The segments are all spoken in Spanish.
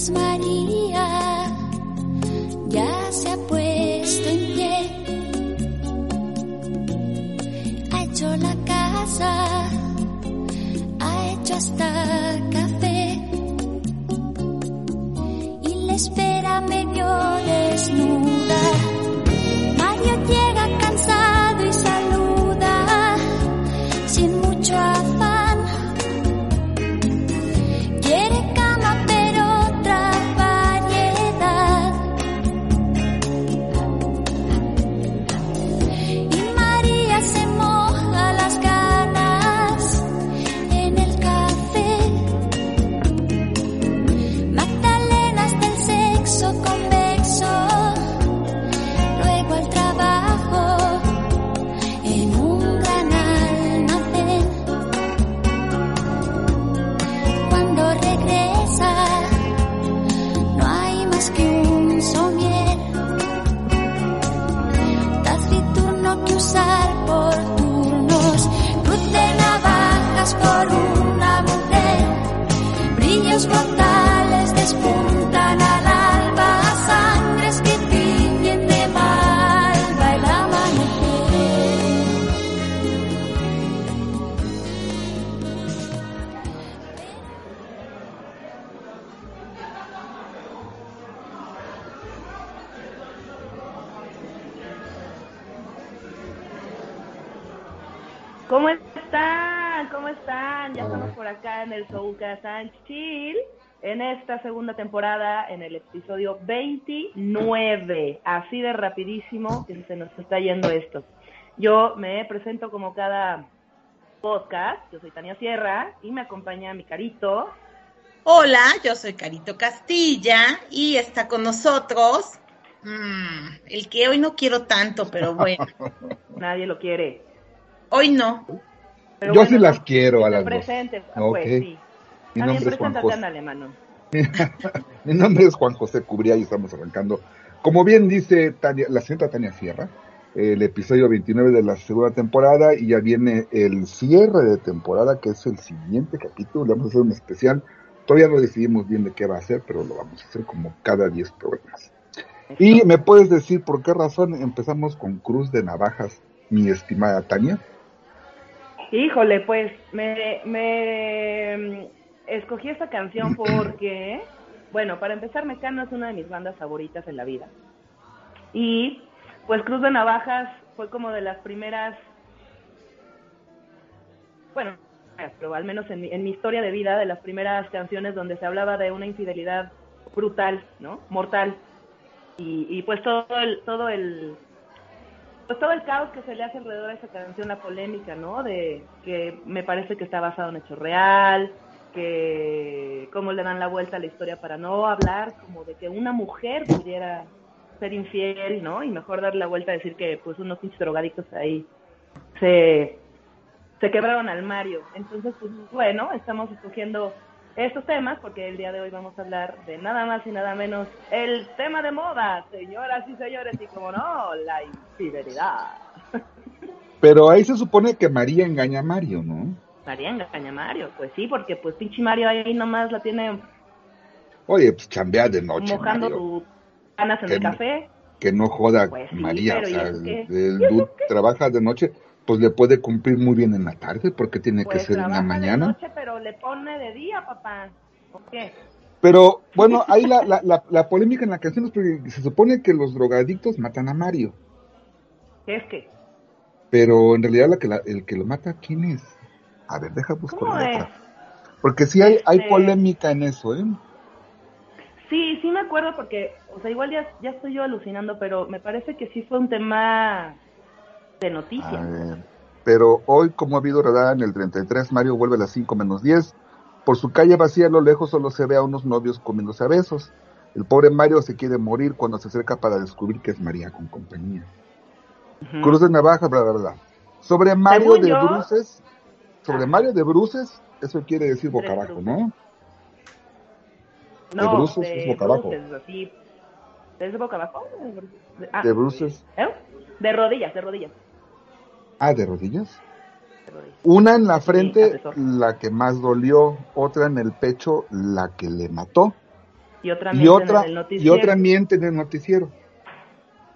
Mientras María en el Souka San Chill, en esta segunda temporada, en el episodio 29. Así de rapidísimo que se nos está yendo esto. Yo me presento como cada podcast. Yo soy Tania Sierra y me acompaña mi carito. Hola, yo soy Carito Castilla y está con nosotros mm, el que hoy no quiero tanto, pero bueno, Nadie lo quiere. hoy no. Pero Yo bueno, sí las no, quiero a las dos. presentes, Ok. pues sí. Mi También nombre es Juan José. ándale, mano. Mi nombre es Juan José Cubría y estamos arrancando. Como bien dice Tania, la señorita Tania Sierra, el episodio 29 de la segunda temporada y ya viene el cierre de temporada, que es el siguiente capítulo. Le vamos a hacer un especial. Todavía no decidimos bien de qué va a ser, pero lo vamos a hacer como cada 10 programas. ¿Y me puedes decir por qué razón empezamos con Cruz de Navajas, mi estimada Tania? Híjole, pues me, me mm, escogí esta canción porque, bueno, para empezar, Mecano es una de mis bandas favoritas en la vida. Y pues Cruz de Navajas fue como de las primeras, bueno, pero al menos en mi, en mi historia de vida, de las primeras canciones donde se hablaba de una infidelidad brutal, ¿no? Mortal. Y, y pues todo el, todo el, pues todo el caos que se le hace alrededor a esa canción, la polémica, ¿no? De que me parece que está basado en hecho real, que cómo le dan la vuelta a la historia para no hablar como de que una mujer pudiera ser infiel, ¿no? Y mejor dar la vuelta a decir que pues unos pinches drogadictos ahí se, se quebraron al Mario. Entonces, pues bueno, estamos escogiendo estos temas porque el día de hoy vamos a hablar de nada más y nada menos el tema de moda, señoras y señores, y como no, la infidelidad. Pero ahí se supone que María engaña a Mario, ¿no? María engaña a Mario, pues sí, porque pues pinche Mario ahí nomás la tiene Oye, pues chambea de noche, mojando Mario. sus ganas en Que el no. café. Que no joda Pues sí, María, o ¿y sea, trabaja de noche. Pues le puede cumplir muy bien en la tarde, porque tiene Pues que ser en la trabaja de mañana. noche, pero le pone de día, papá. ¿Por qué? Pero bueno, ahí la, la, la, la polémica en la canción es porque se supone que los drogadictos matan a Mario, ¿Qué es que? pero en realidad la que la- el que lo mata, ¿quién es? A ver, deja buscar ¿Cómo la letra. Porque sí hay, hay Este- polémica en eso, ¿eh? Sí, sí me acuerdo porque, o sea, igual ya, ya estoy yo alucinando, pero me parece que sí fue un tema de A noticia. ver. Pero hoy, como ha habido redada en el 33, Mario vuelve a las 5 menos 10. Por su calle vacía a lo lejos solo se ve a unos novios comiéndose a besos. El pobre Mario se quiere morir cuando se acerca para descubrir que es María con compañía. Ujú. Cruz de navaja, bla, bla, bla. Sobre Mario Según de yo- Bruces, sobre Ah. Mario de Bruces, eso quiere decir boca abajo, Bruces. ¿no? No, bruces de es boca abajo. bruces. ¿Es boca abajo? De, ah, De Bruces. ¿eh? De rodillas, de rodillas. Ah, de rodillas. de rodillas. Una en la frente, la que más dolió, otra en el pecho, la que le mató. Y otra y miente otra en el y otra miente en el noticiero.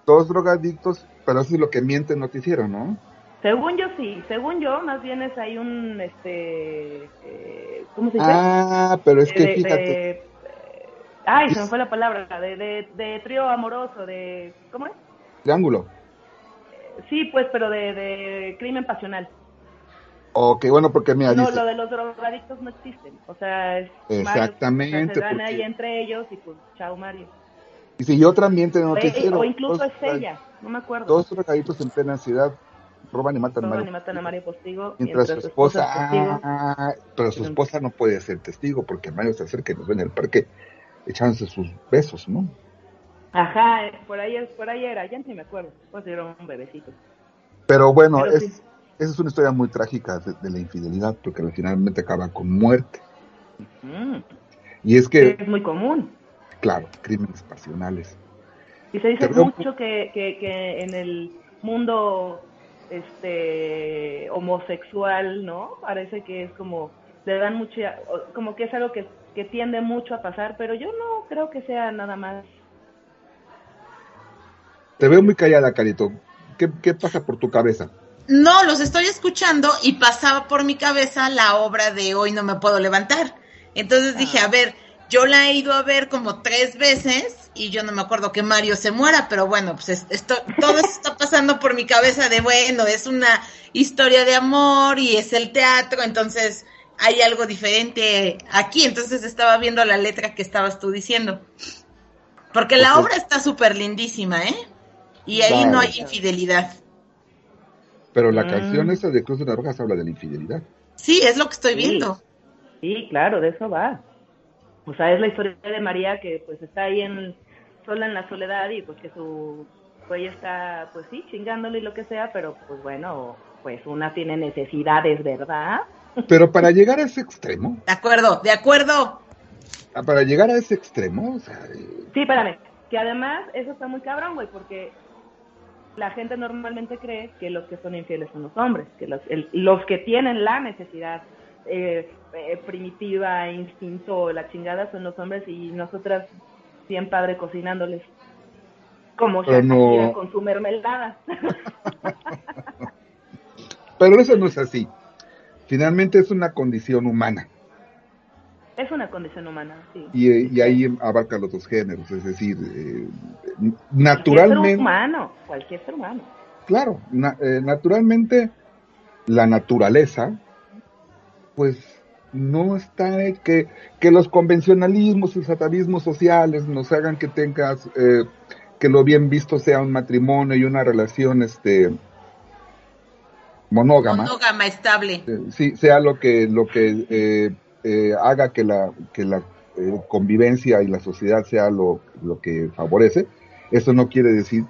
Dos drogadictos, pero eso es lo que miente el noticiero, ¿no? Según yo sí, según yo, más bien es ahí un, este, eh, ¿cómo se dice? Ah, pero es que de- fíjate, de- ay, se me fue la palabra, de, de, de trío amoroso, de, ¿cómo es? triángulo. Sí, pues, pero de, de crimen pasional. Ok, bueno, porque mira, no, dice, lo de los drogadictos no existen. O sea, es Mario, Exactamente, o sea, se dan porque- ahí entre ellos y pues, chao Mario. y otra miente en el O, noticiero. o incluso Dos- es ella, no me acuerdo. Dos drogaditos en plena ciudad roban y matan a Roban Mario. y matan a Mario Postigo. Mientras su esposa, es testigo. ah, pero su esposa no puede ser testigo porque Mario se acerca y nos ve en el parque echándose sus besos, ¿no? Ajá, por ahí, es- por ahí era, ya ni me acuerdo. Pues era un bebecito. Pero bueno, Pero es, sí. esa es una historia muy trágica de, de la infidelidad porque al finalmente acaba con muerte. Mm, Y es que, es muy común. claro, crímenes pasionales. Y se dice mucho que, que, que en el mundo este homosexual, ¿no? Parece que es como, le dan mucha, como que es algo que, que tiende mucho a pasar, pero yo no creo que sea nada más. Te veo muy callada, Carito. ¿Qué, qué pasa por tu cabeza? No, los estoy escuchando y pasaba por mi cabeza la obra de Hoy no me puedo levantar. Entonces dije, a ver, yo la he ido a ver como tres veces y yo no me acuerdo que Mario se muera, pero bueno, pues es- esto, todo eso está pasando por mi cabeza de, bueno, es una historia de amor y es el teatro, entonces hay algo diferente aquí. Entonces estaba viendo la letra que estabas tú diciendo. Porque la obra está súper lindísima, ¿eh? Y ahí no hay infidelidad. Pero la Mm. canción esa de Cruz de Navajas habla de la infidelidad. Sí, es lo que estoy Sí. viendo. Sí, claro, de eso va. O sea, es la historia de María que pues está ahí en sola en la soledad y pues que su güey está pues sí chingándole y lo que sea, pero pues bueno, pues una tiene necesidades, ¿verdad? Pero para llegar a ese extremo, De acuerdo, de acuerdo. ah, para llegar a ese extremo, o sea, eh, Sí, espérame, que además eso está muy cabrón, güey, porque la gente normalmente cree que los que son infieles son los hombres, que los, el- los que tienen la necesidad eh, eh, primitiva, instinto, la chingada son los hombres y nosotras bien padre cocinándoles. Como Pero Shakira no- con su mermelada. pero eso no es así. Finalmente es una condición humana. Es una condición humana, sí. Y, eh, y ahí abarca los dos géneros, es decir, eh, Cualquier ser naturalmente, humano, cualquier ser humano. claro, na- eh, naturalmente la naturaleza, pues no está eh, que, que los convencionalismos y los atavismos sociales nos hagan que tengas eh, que lo bien visto sea un matrimonio y una relación este monógama. Monógama estable. Eh, sí, sea lo que lo que eh, eh, haga que la que la eh, convivencia y la sociedad sea lo, lo que favorece, eso no quiere decir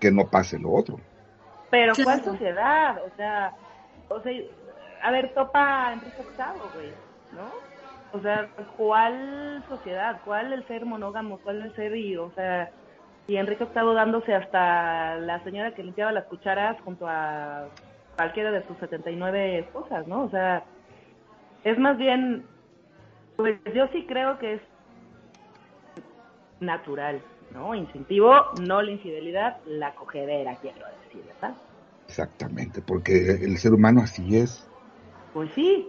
que no pase lo otro. Pero Claro. ¿cuál sociedad? O sea, o sea, a ver, topa Enrique VIII, güey, ¿no? O sea, ¿cuál sociedad? ¿Cuál el ser monógamo? ¿Cuál el ser y, o sea, y Enrique VIII dándose hasta la señora que limpiaba las cucharas junto a cualquiera de sus 79 esposas, ¿no? O sea, es más bien, pues yo sí creo que es natural, ¿no? Instintivo, no la infidelidad, la cogedera, quiero decir, ¿verdad? Exactamente, porque el ser humano así es. Pues sí.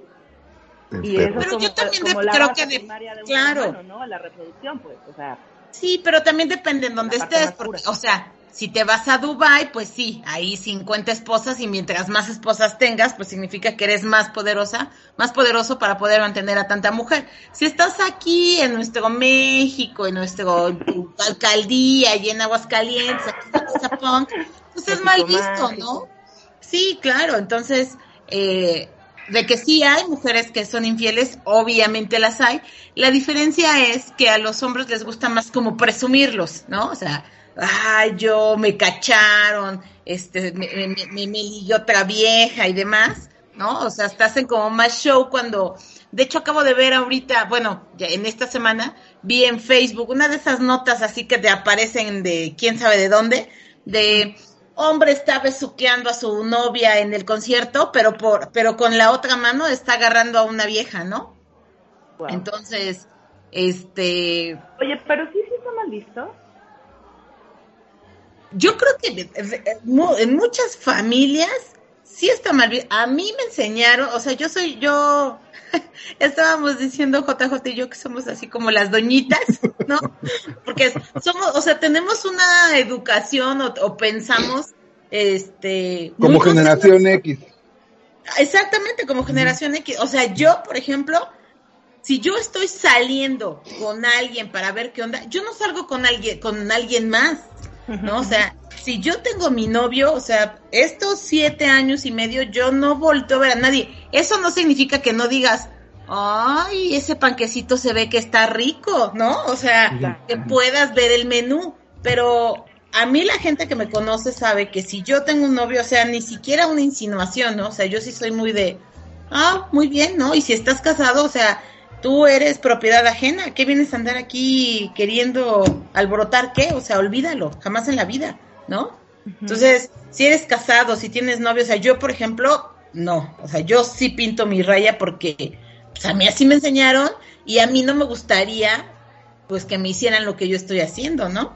Y eso es Pero como, yo también como de- la creo base que de- primaria de un claro. ser humano, ¿no? La reproducción, pues, o sea, Sí, pero también depende en dónde estés, porque, o sea, si te vas a Dubai, pues sí, ahí 50 esposas y mientras más esposas tengas, pues significa que eres más poderosa, más poderoso para poder mantener a tanta mujer. Si estás aquí en nuestro México, en nuestro alcaldía y en Aguascalientes, aquí en Zapón, pues es mal visto. ¿no? Sí, claro, entonces, eh, de que sí hay mujeres que son infieles, obviamente las hay. La diferencia es que a los hombres les gusta más como presumirlos, ¿no? O sea, ay, yo me cacharon, este, me, me, me- me ligué otra vieja y demás, ¿no? O sea, hasta hacen como más show cuando, de hecho acabo de ver ahorita, bueno, ya en esta semana, vi en Facebook una de esas notas así que te aparecen de quién sabe de dónde, de hombre está besuqueando a su novia en el concierto, pero por, pero con la otra mano está agarrando a una vieja, ¿no? wow. Entonces, este, Oye, pero sí, sí está mal visto. Yo creo que en muchas familias sí está mal. A mí me enseñaron, o sea, yo soy, yo, estábamos diciendo JJ y yo que somos así como las doñitas, ¿no? Porque somos, o sea, tenemos una educación o, o pensamos, este... Como generación X. Exactamente, como generación X. O sea, yo, por ejemplo, si yo estoy saliendo con alguien para ver qué onda, yo no salgo con alguien, con alguien más, ¿no? O sea, si yo tengo mi novio, o sea, estos siete años y medio, yo no volteo a ver a nadie. Eso no significa que no digas, ay, ese panquecito se ve que está rico, ¿no? O sea, que puedas ver el menú, pero a mí la gente que me conoce sabe que si yo tengo un novio, o sea, ni siquiera una insinuación, ¿no? O sea, yo sí soy muy de, ah, muy bien, ¿no? Y si estás casado, o sea, tú eres propiedad ajena, ¿qué vienes a andar aquí queriendo alborotar qué? O sea, olvídalo, jamás en la vida, ¿no? Entonces, si eres casado, si tienes novio, o sea, yo, por ejemplo, no, o sea, yo sí pinto mi raya porque, pues a mí así me enseñaron y a mí no me gustaría, pues, que me hicieran lo que yo estoy haciendo, ¿no?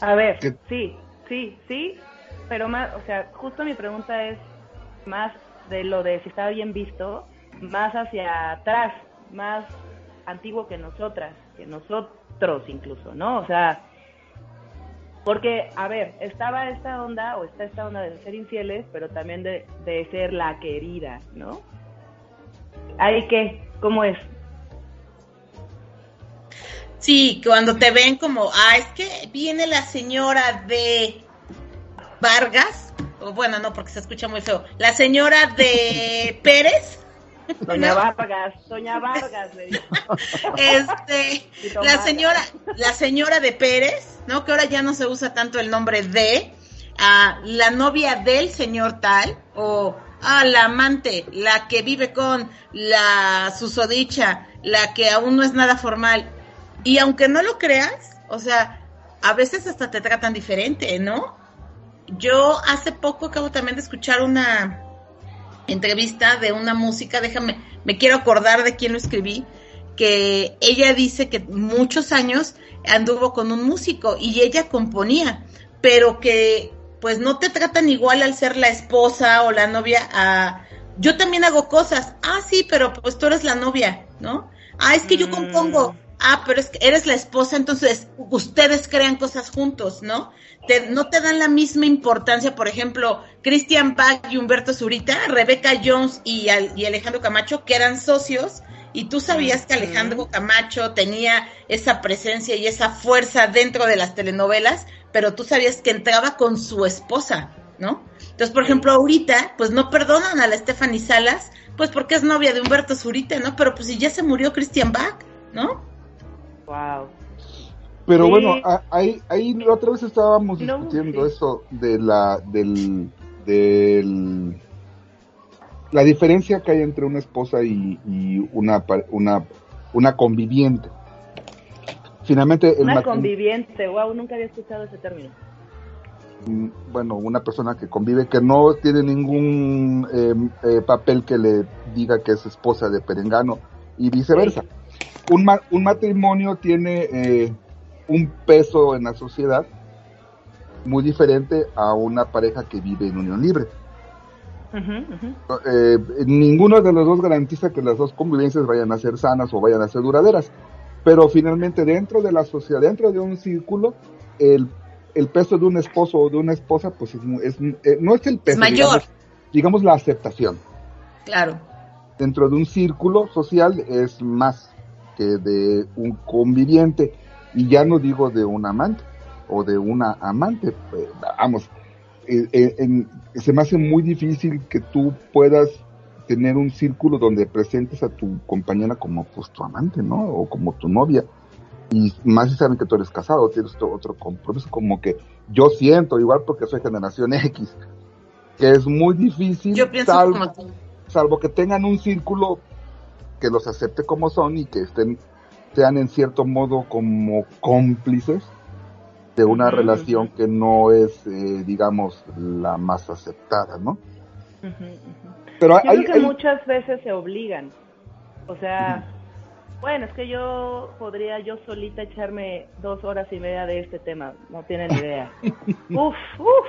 A ver, ¿Qué? sí, sí, sí, pero más, o sea, justo mi pregunta es más de lo de si está bien visto, más hacia atrás, más antiguo que nosotras, que nosotros incluso, ¿no? O sea, porque, a ver, estaba esta onda, o está esta onda de ser infieles, pero también de, de ser la querida, ¿no? ¿Hay que? ¿Cómo es? Sí, cuando te ven como, ah, es que viene la señora de Vargas, o bueno, no, porque se escucha muy feo, la señora de Pérez, Doña. Vargas, Doña Vargas, le digo. este, la señora, la señora de Pérez, ¿no? Que ahora ya no se usa tanto el nombre de, la novia del señor tal, o ah, la amante, la que vive con la susodicha, la que aún no es nada formal. Y aunque no lo creas, o sea, a veces hasta te tratan diferente, ¿no? Yo hace poco acabo también de escuchar una entrevista de una música, déjame, me quiero acordar de quién lo escribí, que ella dice que muchos años anduvo con un músico y ella componía, pero que pues no te tratan igual al ser la esposa o la novia a yo también hago cosas, ah sí, pero pues tú eres la novia, ¿no? Ah, es que yo Mm. compongo, ah, pero es que eres la esposa, entonces ustedes crean cosas juntos, ¿no? Te- no te dan la misma importancia, por ejemplo, Christian Bach y Humberto Zurita, Rebeca Jones y, al- y Alejandro Camacho, que eran socios, y tú sabías que Alejandro Camacho tenía esa presencia y esa fuerza dentro de las telenovelas, pero tú sabías que entraba con su esposa, ¿no? Entonces, por ejemplo, ahorita, pues no perdonan a la Stephanie Salas, pues porque es novia de Humberto Zurita, ¿no? Pero pues si ya se murió Christian Bach, ¿no? Wow. Pero Sí. bueno, ahí, ahí la otra vez estábamos No, discutiendo sí. eso de la, del, del, la diferencia que hay entre una esposa y, y una, una, una conviviente. Finalmente, el Una conviviente, wow, nunca había escuchado ese término. mm, bueno, una persona que convive, que no tiene ningún eh, eh, papel que le diga que es esposa de Perengano y viceversa. Un, ma- un matrimonio tiene eh, un peso en la sociedad muy diferente a una pareja que vive en unión libre. Eh, ninguno de los dos garantiza que las dos convivencias vayan a ser sanas o vayan a ser duraderas, pero finalmente dentro de la sociedad, dentro de un círculo, el, el peso de un esposo o de una esposa, pues es, es, eh, no es el peso, mayor. Digamos, digamos la aceptación. Claro. Dentro de un círculo social es más que de un conviviente, y ya no digo de un amante o de una amante, pues, vamos, eh, eh, en- se me hace muy difícil que tú puedas tener un círculo donde presentes a tu compañera como pues tu amante, ¿no? O como tu novia. Y más si saben que tú eres casado, tienes otro, compromiso, como que yo siento, igual porque soy generación X, que es muy difícil, Yo pienso salvo, como tú. salvo que tengan un círculo que los acepte como son y que estén, sean en cierto modo como cómplices de una relación que no es, eh, digamos, la más aceptada, ¿no? Pero hay, creo que hay- muchas veces se obligan. O sea, bueno, es que yo podría yo solita echarme dos horas y media de este tema, no tienen idea. uf, uf,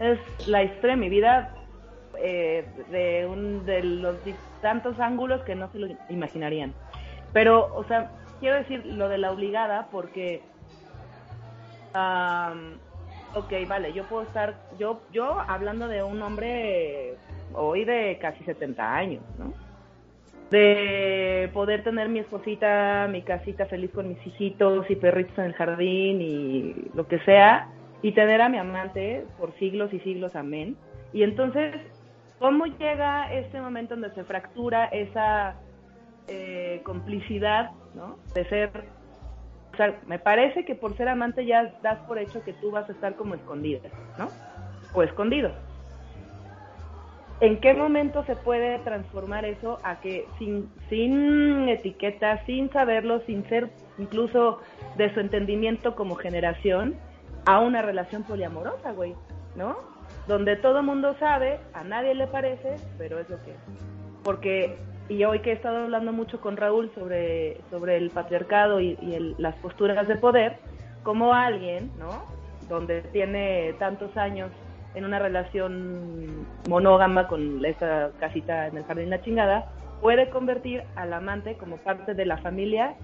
es la historia de mi vida eh, de un de los tantos ángulos que no se lo imaginarían. Pero, o sea, quiero decir lo de la obligada porque, am, ok, vale, yo puedo estar, yo, yo hablando de un hombre hoy de casi 70 años, ¿no? De poder tener mi esposita, mi casita feliz con mis hijitos y perritos en el jardín y lo que sea, y tener a mi amante por siglos y siglos, amén. Y entonces, ¿cómo llega este momento donde se fractura esa eh, complicidad, ¿no? De ser, o sea, me parece que por ser amante ya das por hecho que tú vas a estar como escondida, ¿no? O escondido. ¿En qué momento se puede transformar eso a que sin, sin etiqueta, sin saberlo, sin ser incluso de su entendimiento como generación, a una relación poliamorosa, güey, ¿no? Donde todo mundo sabe, a nadie le parece, pero es lo que es. Porque, y hoy que he estado hablando mucho con Raúl sobre, sobre el patriarcado y, y el- las posturas de poder, como alguien, ¿no? Donde tiene tantos años en una relación monógama con esa casita en el jardín la chingada, puede convertir al amante como parte de la familia,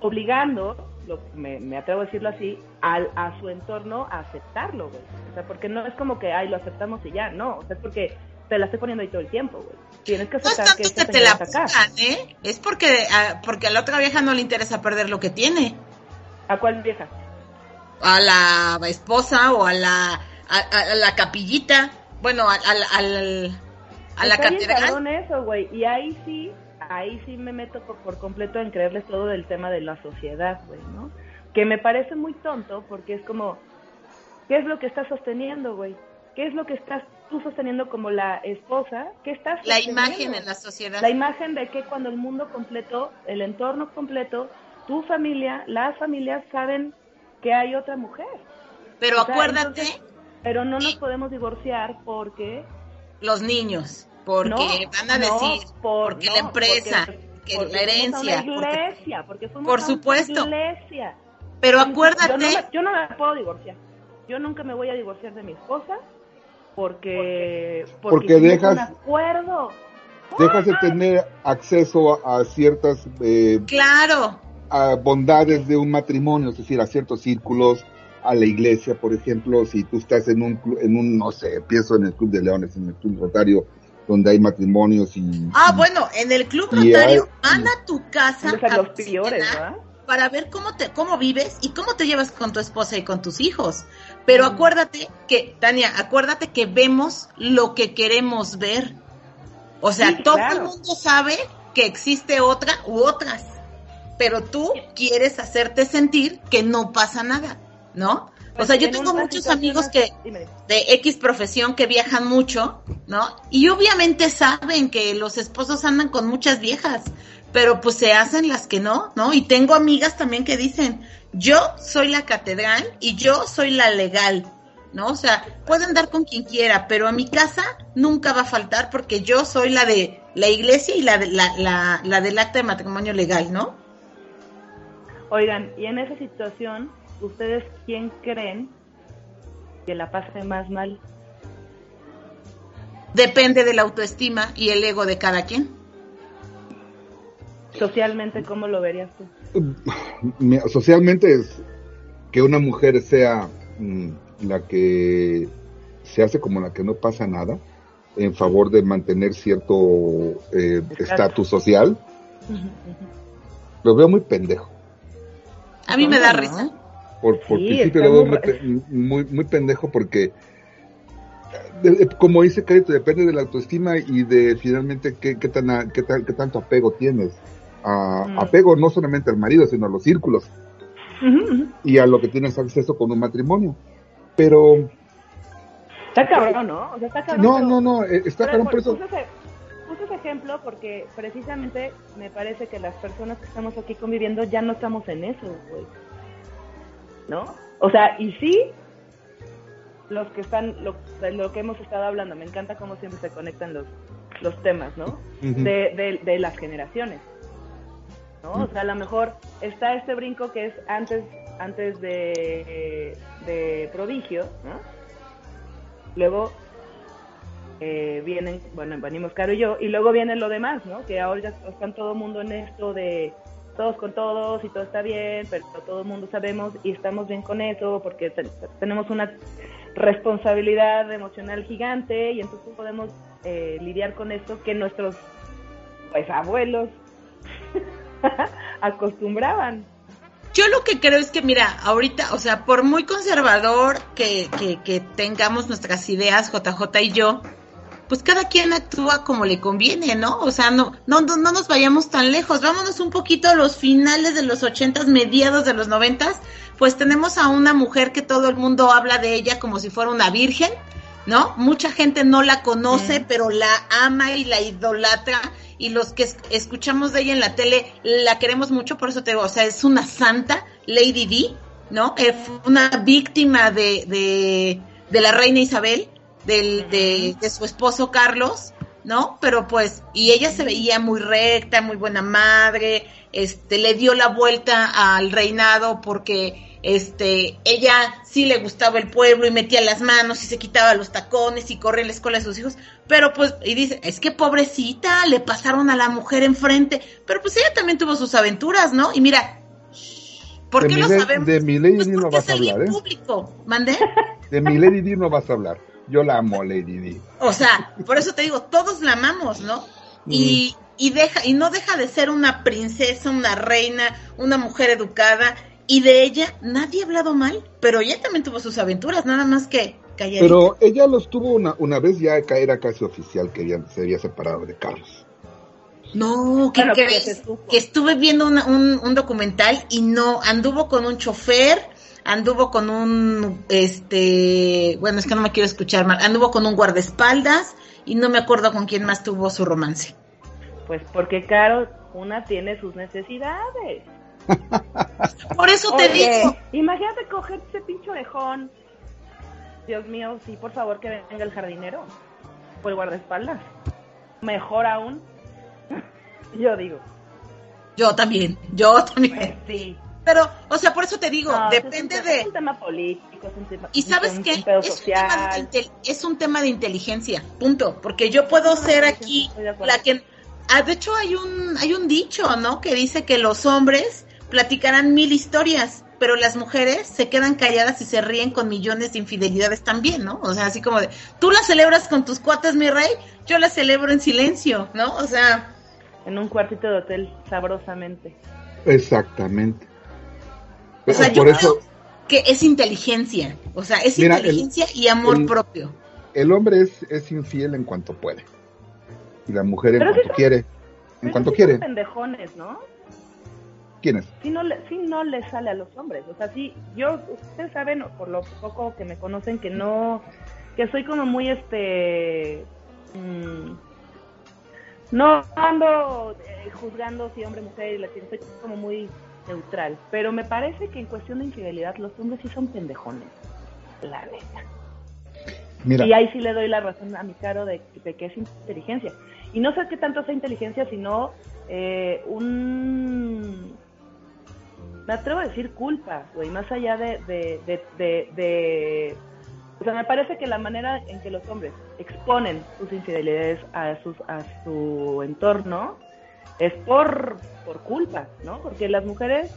obligando, lo, me, me atrevo a decirlo así, al, a su entorno a aceptarlo, güey. O sea, porque no es como que, ay, lo aceptamos y ya, no, o sea, es porque te la estoy poniendo ahí todo el tiempo, güey. Tienes que No es aceptar que esta que te la pongan, ¿eh? Es porque, a, porque a la otra vieja no le interesa perder lo que tiene. ¿A cuál vieja? A la esposa o a la, a, la capillita. Bueno, al, al, al- a la catedral. cabrón eso, güey. Y ahí sí, ahí sí me meto por, por completo en creerles todo del tema de la sociedad, güey, ¿no? Que me parece muy tonto porque es como, ¿qué es lo que estás sosteniendo, güey? ¿Qué es lo que estás tú sosteniendo como la esposa? ¿Qué estás La imagen en la sociedad. La imagen de que cuando el mundo completo, el entorno completo, tu familia, las familias saben que hay otra mujer. Pero O sea, acuérdate, entonces, pero no nos podemos divorciar porque los niños, porque no, van a no, decir, por- porque no, la empresa, porque- que porque la fuimos a herencia. una porque- iglesia, porque fuimos por a una supuesto. iglesia. Pero Yo no, acuérdate, me, yo no me puedo divorciar. Yo nunca me voy a divorciar de mi esposa porque Porque dejas- un acuerdo. dejas de tener acceso a, a ciertas eh, claro, a bondades de un matrimonio, es decir, a ciertos círculos, a la iglesia, por ejemplo, si tú estás en un, clu- en un no sé, pienso en el Club de Leones, en el Club Rotario, donde hay matrimonios y... Ah, y- bueno, en el club rotario hay- van a tu casa para ver cómo te cómo vives y cómo te llevas con tu esposa y con tus hijos. Pero Mm. acuérdate que Tania, acuérdate que vemos lo que queremos ver. O sea, Sí, todo claro. el mundo sabe que existe otra u otras, pero tú quieres hacerte sentir que no pasa nada, ¿no? O Pues sea, yo en tengo muchos amigos que Dime, de X profesión que viajan mucho, ¿no? Y obviamente saben que los esposos andan con muchas viejas, pero pues se hacen las que no, ¿no? Y tengo amigas también que dicen, yo soy la catedral y yo soy la legal, ¿no? O sea, pueden dar con quien quiera, pero a mi casa nunca va a faltar porque yo soy la de la iglesia y la, de, la, la, la del acta de matrimonio legal, ¿no? Oigan, y en esa situación, ¿ustedes quién creen que la pase más mal. Depende de la autoestima y el ego de cada quien. Socialmente, ¿cómo lo verías tú? Mi- Socialmente es que una mujer sea mm, la que se hace como la que no pasa nada en favor de mantener cierto eh, estatus social, lo veo muy pendejo. A mí me da ¿no? risa. Por, por Sí, principio lo veo muy muy, pe- muy, muy pendejo porque, como dice Carito, depende de la autoestima y de finalmente qué, qué, tan, qué, tan- qué tanto apego tienes. A, Mm. Apego no solamente al marido, sino a los círculos y a lo que tienes acceso con un matrimonio. Pero, Está cabrón, ¿no? O sea, está cabrón. no, no, no, eh, está pero cabrón por eso. Puse ese, puse ese ejemplo porque precisamente me parece que las personas que estamos aquí conviviendo ya no estamos en eso, güey. ¿No? O sea, y sí, los que están, lo, lo que hemos estado hablando, me encanta cómo siempre se conectan los, los temas, ¿no? De, de las generaciones. ¿no? O sea, a lo mejor está este brinco que es antes, antes de, de prodigio, ¿no? Luego eh, vienen, bueno, venimos Caro y yo, y luego viene lo demás, ¿no? Que ahora ya están todo el mundo en esto de todos con todos y todo está bien, pero todo el mundo sabemos y estamos bien con eso porque te- tenemos una responsabilidad emocional gigante y entonces podemos eh, lidiar con esto que nuestros pues abuelos acostumbraban. Yo lo que creo es que, mira, ahorita, o sea, por muy conservador que, que, que tengamos nuestras ideas, JJ y yo, pues cada quien actúa como le conviene, ¿no? O sea, no, no, no, no nos vayamos tan lejos, vámonos un poquito a los finales de los ochentas, mediados de los noventas, pues tenemos a una mujer que todo el mundo habla de ella como si fuera una virgen, ¿no? Mucha gente no la conoce, Mm. pero la ama y la idolatra, y los que es- escuchamos de ella en la tele la queremos mucho, por eso te digo, o sea, es una santa, Lady D, ¿no? Fue una víctima de, de, de la reina Isabel, del, de, de su esposo Carlos, ¿no? Pero pues, y ella se veía muy recta, muy buena madre, este, le dio la vuelta al reinado porque, este, ella sí le gustaba el pueblo y metía las manos y se quitaba los tacones y corría a la escuela de sus hijos, pero pues, y dice, es que pobrecita, le pasaron a la mujer enfrente, pero pues ella también tuvo sus aventuras, ¿no? Y mira, ¿por De qué mi lo ley- sabemos? de mi Lady Pues no porque vas a hablar, ¿eh? público, ¿mandé? De mi Lady no vas a hablar. Yo la amo, Lady Di. O sea, por eso te digo, todos la amamos, ¿no? Y, y deja, y no deja de ser una princesa, una reina, una mujer educada, y de ella nadie ha hablado mal, pero ella también tuvo sus aventuras, nada más que calladita. Pero ella los tuvo una, una vez ya era casi oficial que ella se había separado de Carlos. No, ¿qué Bueno, que supo. Que estuve viendo una- un, un documental y no, anduvo con un chofer, anduvo con un, este, bueno, es que no me quiero escuchar mal, anduvo con un guardaespaldas y no me acuerdo con quién más tuvo su romance. Pues porque, Caro, una tiene sus necesidades. Por eso te digo, imagínate coger ese pinche orejón. Dios mío, sí, por favor, que venga el jardinero. O el guardaespaldas. Mejor aún. Yo digo. yo también, yo también. Pues sí. Pero, o sea, por eso te digo, No, depende es un, tema- de... Es un tema político, es un tema. ¿Y sabes un, qué? Es un, tema de, social. intel- es un tema de inteligencia, punto. Porque yo puedo ser aquí la que... Ah, de hecho, hay un, hay un dicho, ¿no? Que dice que los hombres platicarán mil historias, pero las mujeres se quedan calladas y se ríen con millones de infidelidades también, ¿no? O sea, así como de, tú la celebras con tus cuates, mi rey, yo la celebro en silencio, ¿no? O sea, En un cuartito de hotel, sabrosamente. Exactamente. O sea, Pero yo creo que es inteligencia, o sea, es Mira, el- inteligencia y amor el- propio. el hombre es, es infiel en cuanto puede. Y la mujer en Pero cuanto son- quiere. En cuanto sí son quiere. pendejones, ¿no? ¿Quién es? sí no, le, sí no le sale a los hombres. O sea, sí, yo, ustedes saben, por lo poco que me conocen, que no, que soy como muy, este, mm, no ando eh, juzgando si hombre, mujer, y soy como muy neutral. Pero me parece que en cuestión de infidelidad los hombres sí son pendejones, la neta. Mira, Y ahí sí le doy la razón a mi caro de, de que es inteligencia. Y no sé qué tanto sea inteligencia, sino eh, un... Me atrevo a decir culpa, güey, más allá de, de, de, de, de, O sea, me parece que la manera en que los hombres exponen sus infidelidades a, sus, a su entorno es por, por culpa, ¿no? Porque las mujeres,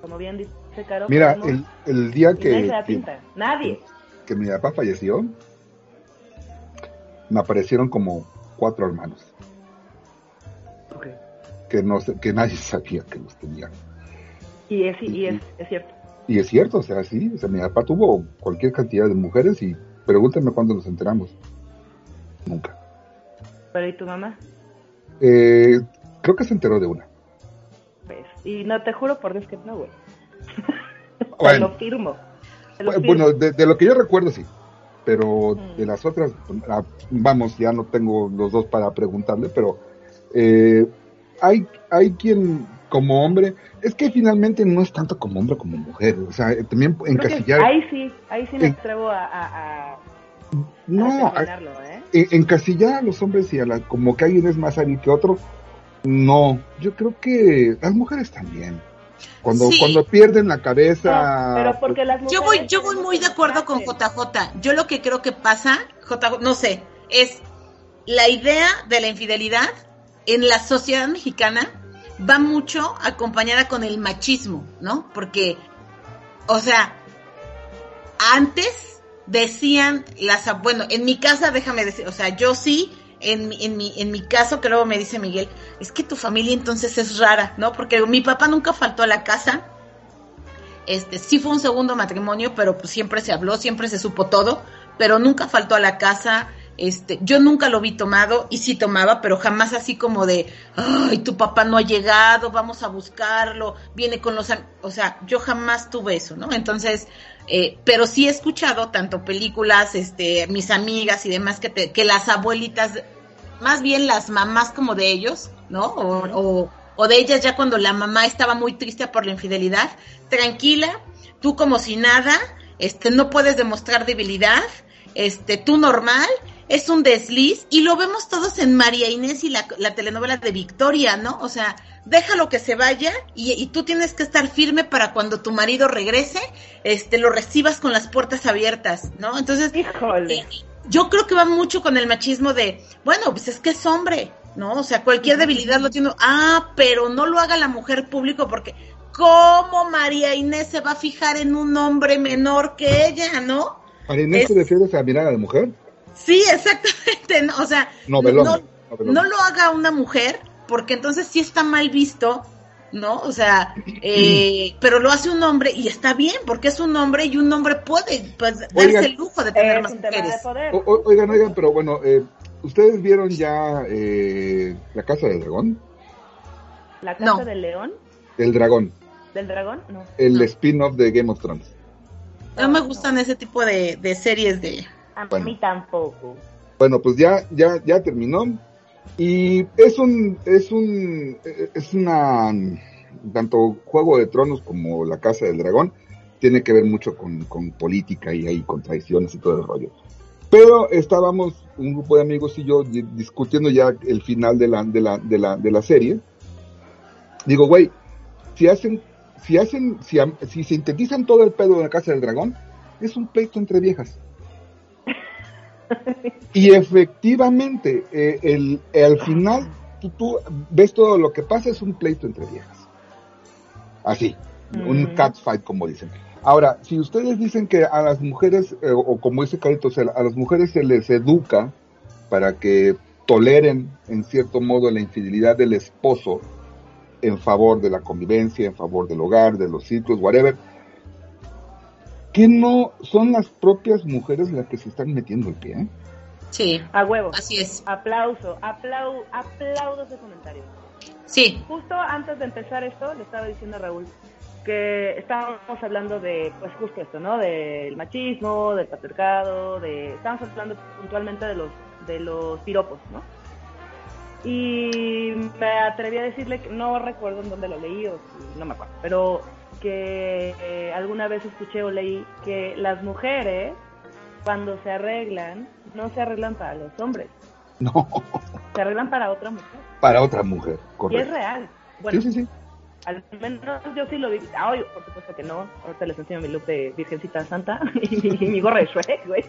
como bien dice Caro, Mira, podemos- el, el día y nadie se da que, que, pinta, nadie. que mi papá falleció, me aparecieron como cuatro hermanos que no que nadie sabía que los tenía. Y es, y es, es cierto. Y es cierto, o sea, sí, o sea, mi papá tuvo cualquier cantidad de mujeres y pregúntenme cuándo nos enteramos. Nunca. Pero ¿y tu mamá? Eh, creo que se enteró de una. Pues, y no te juro por Dios que no, güey. Te Bueno. lo firmo. Te lo Bu- firmo. Bueno, de, de lo que yo recuerdo sí, pero Mm. de las otras, ah, vamos, ya no tengo los dos para preguntarle, pero eh, hay, hay quien como hombre, es que finalmente no es tanto como hombre como mujer, o sea, eh, también encasillar, ahí sí, ahí sí me atrevo a, a, a, no, ¿eh? en- encasillar a los hombres y a la, como que alguien es más hábil que otro, no, yo creo que las mujeres también. Cuando, Sí. cuando pierden la cabeza, No, pero porque las Yo voy, yo voy muy de acuerdo con. JJ. Yo lo que creo que pasa, JJ, no sé, es la idea de la infidelidad en la sociedad mexicana va mucho acompañada con el machismo, ¿no? Porque, o sea, antes decían las, bueno, en mi casa, déjame decir, o sea, yo sí, en mi, en mi, en mi caso, que luego me dice Miguel, es que tu familia entonces es rara, ¿no? Porque mi papá nunca faltó a la casa, este, sí fue un segundo matrimonio, pero pues siempre se habló, siempre se supo todo, pero nunca faltó a la casa. Este, yo nunca lo vi tomado y sí tomaba, pero jamás así como de, ay, tu papá no ha llegado, vamos a buscarlo, viene con los, am-". o sea, yo jamás tuve eso, ¿no? Entonces, eh, pero sí he escuchado tanto películas, este, mis amigas y demás que te, que las abuelitas, más bien las mamás como de ellos, ¿no? O, o, o de ellas ya cuando la mamá estaba muy triste por la infidelidad, tranquila, tú como si nada, este, no puedes demostrar debilidad, este, tú normal, es un desliz, y lo vemos todos en María Inés y la, la telenovela de Victoria, ¿no? O sea, déjalo que se vaya y, y tú tienes que estar firme para cuando tu marido regrese, este, lo recibas con las puertas abiertas, ¿no? Entonces, Híjole. eh, yo creo que va mucho con el machismo de, bueno, pues es que es hombre, ¿no? O sea, cualquier debilidad lo tiene. Ah, pero no lo haga la mujer público porque, ¿cómo María Inés se va a fijar en un hombre menor que ella, no? ¿Para Inés es- te refieres a mirada de mujer? Sí, exactamente, ¿no? O sea, no lo haga una mujer porque entonces sí está mal visto, ¿no? O sea, eh, pero lo hace un hombre y está bien porque es un hombre y un hombre puede pues, darse Oigan. el lujo de tener más mujeres. O- oigan, oigan, pero bueno, eh, ¿ustedes vieron ya eh, La Casa del Dragón? La casa No. del león, El Dragón, del dragón, no. el No. spin-off de Game of Thrones. No me gustan ese tipo de, de series de... A Bueno. mí tampoco. Bueno, pues ya, ya, ya terminó. Y es un, es un, es una, tanto Juego de Tronos como La Casa del Dragón, tiene que ver mucho con, política y ahí con traiciones y todo el rollo. Pero estábamos, un grupo de amigos y yo, di- discutiendo ya el final de la, de la, de la, de la serie. Digo, güey, si hacen, si hacen, si, si sintetizan todo el pedo de la Casa del Dragón, es un pleito entre viejas. Y efectivamente, eh, el, al final, tú, tú ves todo lo que pasa, es un pleito entre viejas. Así, un catfight, como dicen. Ahora, si ustedes dicen que a las mujeres, eh, o como dice sea, a las mujeres se les educa para que toleren, en cierto modo, la infidelidad del esposo en favor de la convivencia, en favor del hogar, de los ciclos, whatever, que no son las propias mujeres las que se están metiendo el pie, ¿eh? Sí, A huevo. así es. Aplauso, aplau, aplaudo ese comentario. Sí, Justo antes de empezar esto, le estaba diciendo a Raúl que estábamos hablando de, pues justo esto, ¿no? Del machismo, del patriarcado, de... Estábamos hablando puntualmente de los, de los piropos, ¿no? Y me atreví a decirle que no recuerdo en dónde lo leí o si- no me acuerdo, pero que eh, alguna vez escuché o leí que las mujeres cuando se arreglan no se arreglan para los hombres, No, se arreglan para otra mujer. para otra mujer, Y es correcto. real. Bueno, sí, sí, sí. Al menos yo sí lo vi. Ah, hoy, por supuesto que no. Ahorita les enseño mi look de Virgencita Santa y mi, gorra de Shrek, güey.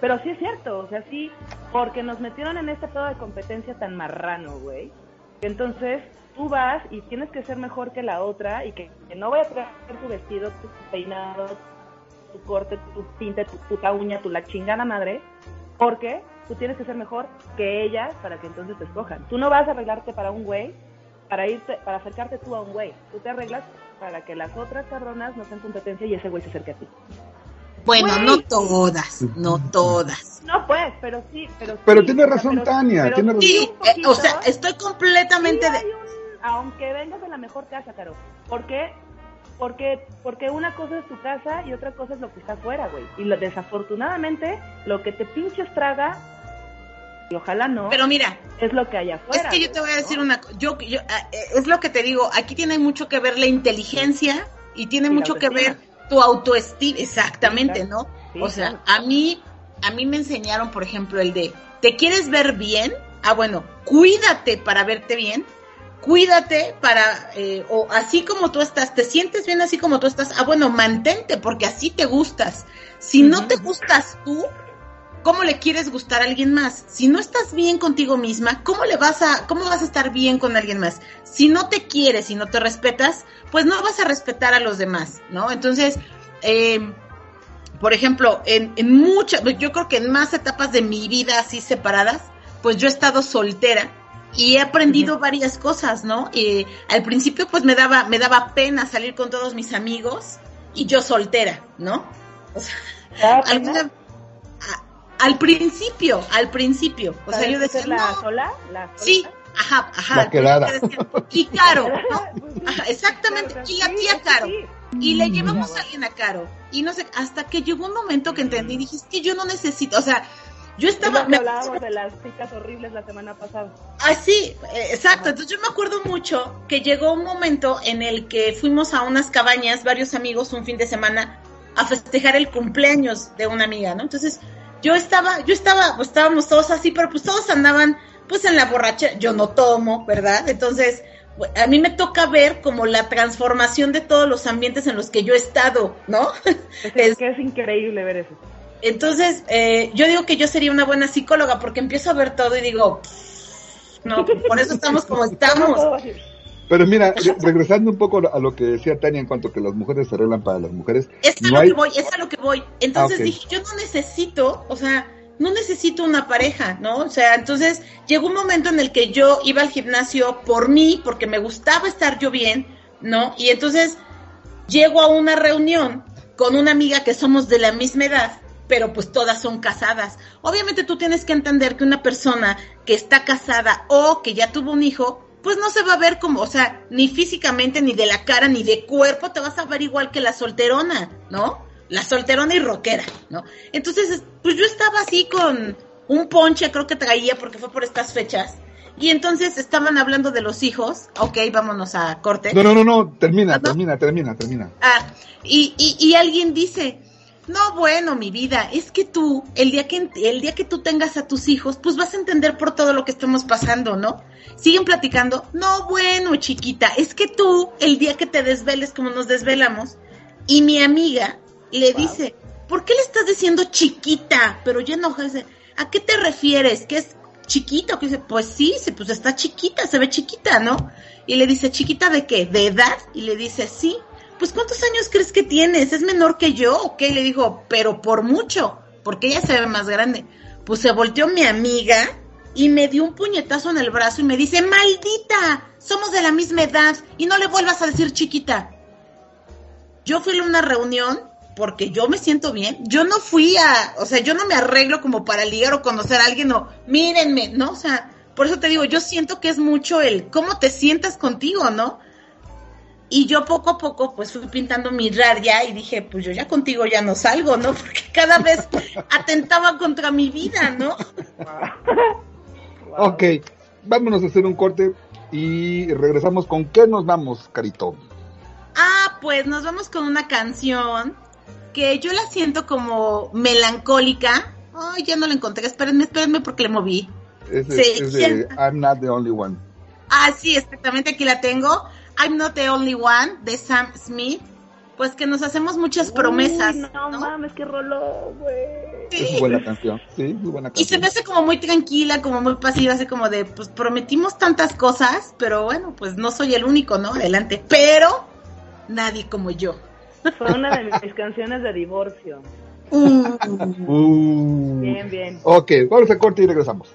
Pero sí es cierto, o sea, sí, porque nos metieron en este pedo de competencia tan marrano, güey. Entonces, tú vas y tienes que ser mejor que la otra y que, que no vaya a traer tu vestido, tu peinado, tu corte, tu tinte, tu puta uña, tu la chingada madre, porque tú tienes que ser mejor que ellas para que entonces te escojan. Tú no vas a arreglarte para un güey, para irte, para acercarte tú a un güey. Tú te arreglas para que las otras cabronas no sean competencia y ese güey se acerque a ti. Bueno, Güey. no todas, no todas. No pues, pero sí, pero sí. Pero tiene razón pero- Tania, pero tiene razón. Sí, eh, o sea, estoy completamente sí de... aunque vengas de la mejor casa, Caro. ¿Por qué? Porque, porque una cosa es tu casa y otra cosa es lo que está afuera, güey. Y lo, desafortunadamente, lo que te pinches traga, y ojalá no, Pero mira, es lo que hay afuera. es que yo te voy a ¿no? decir una cosa, yo, yo, eh, es lo que te digo, aquí tiene mucho que ver la inteligencia y tiene Y mucho que ver tu autoestima, exactamente, ¿no? Sí, o sea, claro. a mí, a mí me enseñaron, por ejemplo, el de, ¿te quieres ver bien? Ah, bueno, cuídate para verte bien, cuídate para, eh, o así como tú estás, ¿te sientes bien así como tú estás? Ah, bueno, mantente porque así te gustas. Si no te gustas tú, ¿cómo le quieres gustar a alguien más? Si no estás bien contigo misma, ¿cómo le vas a, cómo vas a estar bien con alguien más? Si no te quieres y no te respetas, pues no vas a respetar a los demás, ¿no? Entonces, eh, por ejemplo, en, en muchas, yo creo que en más etapas de mi vida así separadas, pues yo he estado soltera y he aprendido varias cosas, ¿no? Y al principio pues me daba, me daba pena salir con todos mis amigos y yo soltera, ¿no? O sea, ¿Te da pena? alguna- a- al principio, al principio, o sea, ¿Sabes yo decía, ser la no, sola? ¿La sola? sí, ajá, ajá. La quedada. Y Caro, ¿no? Pues sí, Ajá, exactamente, y la sí, tía Caro. sí. Y le Mm, llevamos a alguien a Caro. Y no sé, hasta que llegó un momento que entendí, dije, es que yo no necesito, o sea, yo Es estaba... que me- hablábamos de las chicas horribles la semana pasada. Ah, sí, eh, exacto. Entonces yo me acuerdo mucho que llegó un momento en el que fuimos a unas cabañas, varios amigos, un fin de semana, a festejar el cumpleaños de una amiga, ¿no? Entonces yo estaba, yo estaba, pues estábamos todos así, pero pues todos andaban pues en la borracha, yo no tomo, ¿verdad? Entonces a mí me toca ver como la transformación de todos los ambientes en los que yo he estado, ¿no? Es, Es- que es increíble ver eso. Entonces, eh, yo digo que yo sería una buena psicóloga porque empiezo a ver todo y digo, no, por eso estamos como estamos. Pero mira, re- regresando un poco a lo que decía Tania en cuanto que las mujeres se arreglan para las mujeres, Es a No lo hay- que voy, es a lo que voy. Entonces Ah, dije, yo no necesito, o sea, no necesito una pareja, ¿no? O sea, entonces llegó un momento en el que yo iba al gimnasio por mí, porque me gustaba estar yo bien, ¿no? Y entonces llego a una reunión con una amiga que somos de la misma edad, pero pues todas son casadas. Obviamente tú tienes que entender que una persona que está casada o que ya tuvo un hijo, pues no se va a ver como, o sea, ni físicamente, ni de la cara, ni de cuerpo, te vas a ver igual que la solterona, ¿no? La solterona y rockera, ¿no? Entonces, pues yo estaba así con un ponche, creo que traía, porque fue por estas fechas. Y entonces estaban hablando de los hijos. Ok, vámonos a corte. no, no, no, no, termina, ¿Ah, no? termina, termina, termina. Ah, y, y, y alguien dice, no, bueno, mi vida, es que tú, el día que, el día que tú tengas a tus hijos, pues vas a entender por todo lo que estamos pasando, ¿no? Siguen platicando, no, bueno, chiquita, es que tú, el día que te desveles como nos desvelamos, y mi amiga le dice, ¿por qué le estás diciendo chiquita? Pero ya no, dice, ¿a qué te refieres? ¿Que es chiquita? Que dice, pues sí, pues está chiquita, se ve chiquita, ¿no? Y le dice, ¿chiquita de qué? ¿De edad? Y le dice, sí. Pues ¿cuántos años crees que tienes? ¿Es menor que yo? ¿O qué? Y le dijo, pero por mucho, porque ella se ve más grande. Pues se volteó mi amiga y me dio un puñetazo en el brazo y me dice, maldita, somos de la misma edad y no le vuelvas a decir chiquita. Yo fui a una reunión porque yo me siento bien. Yo no fui a, o sea, yo no me arreglo como para ligar o conocer a alguien o mírenme, ¿no? O sea, por eso te digo, yo siento que es mucho el cómo te sientas contigo, ¿no? Y yo poco a poco pues fui pintando mi raya y dije, pues yo ya contigo ya no salgo, ¿no? Porque cada vez atentaba contra mi vida, ¿no? Ok, vámonos a hacer un corte y regresamos con qué nos vamos, Carito. Ah, pues nos vamos con una canción que yo la siento como melancólica. Ay, ya no la encontré. Espérenme, espérenme porque le moví. Es Sí. I'm not the only one. Ah, sí, exactamente, aquí la tengo. I'm Not the Only One de Sam Smith, pues que nos hacemos muchas promesas. Uy, no, ¿no? mames, qué roló, güey. Es buena canción, sí, muy buena Y se canción. me hace como muy tranquila, como muy pasiva, así como de, pues prometimos tantas cosas, pero bueno, pues no soy el único, ¿no? Adelante. Pero nadie como yo. Fue una de mis canciones de divorcio. Uh. Uh. Bien, bien. Ok, vamos a corte y regresamos.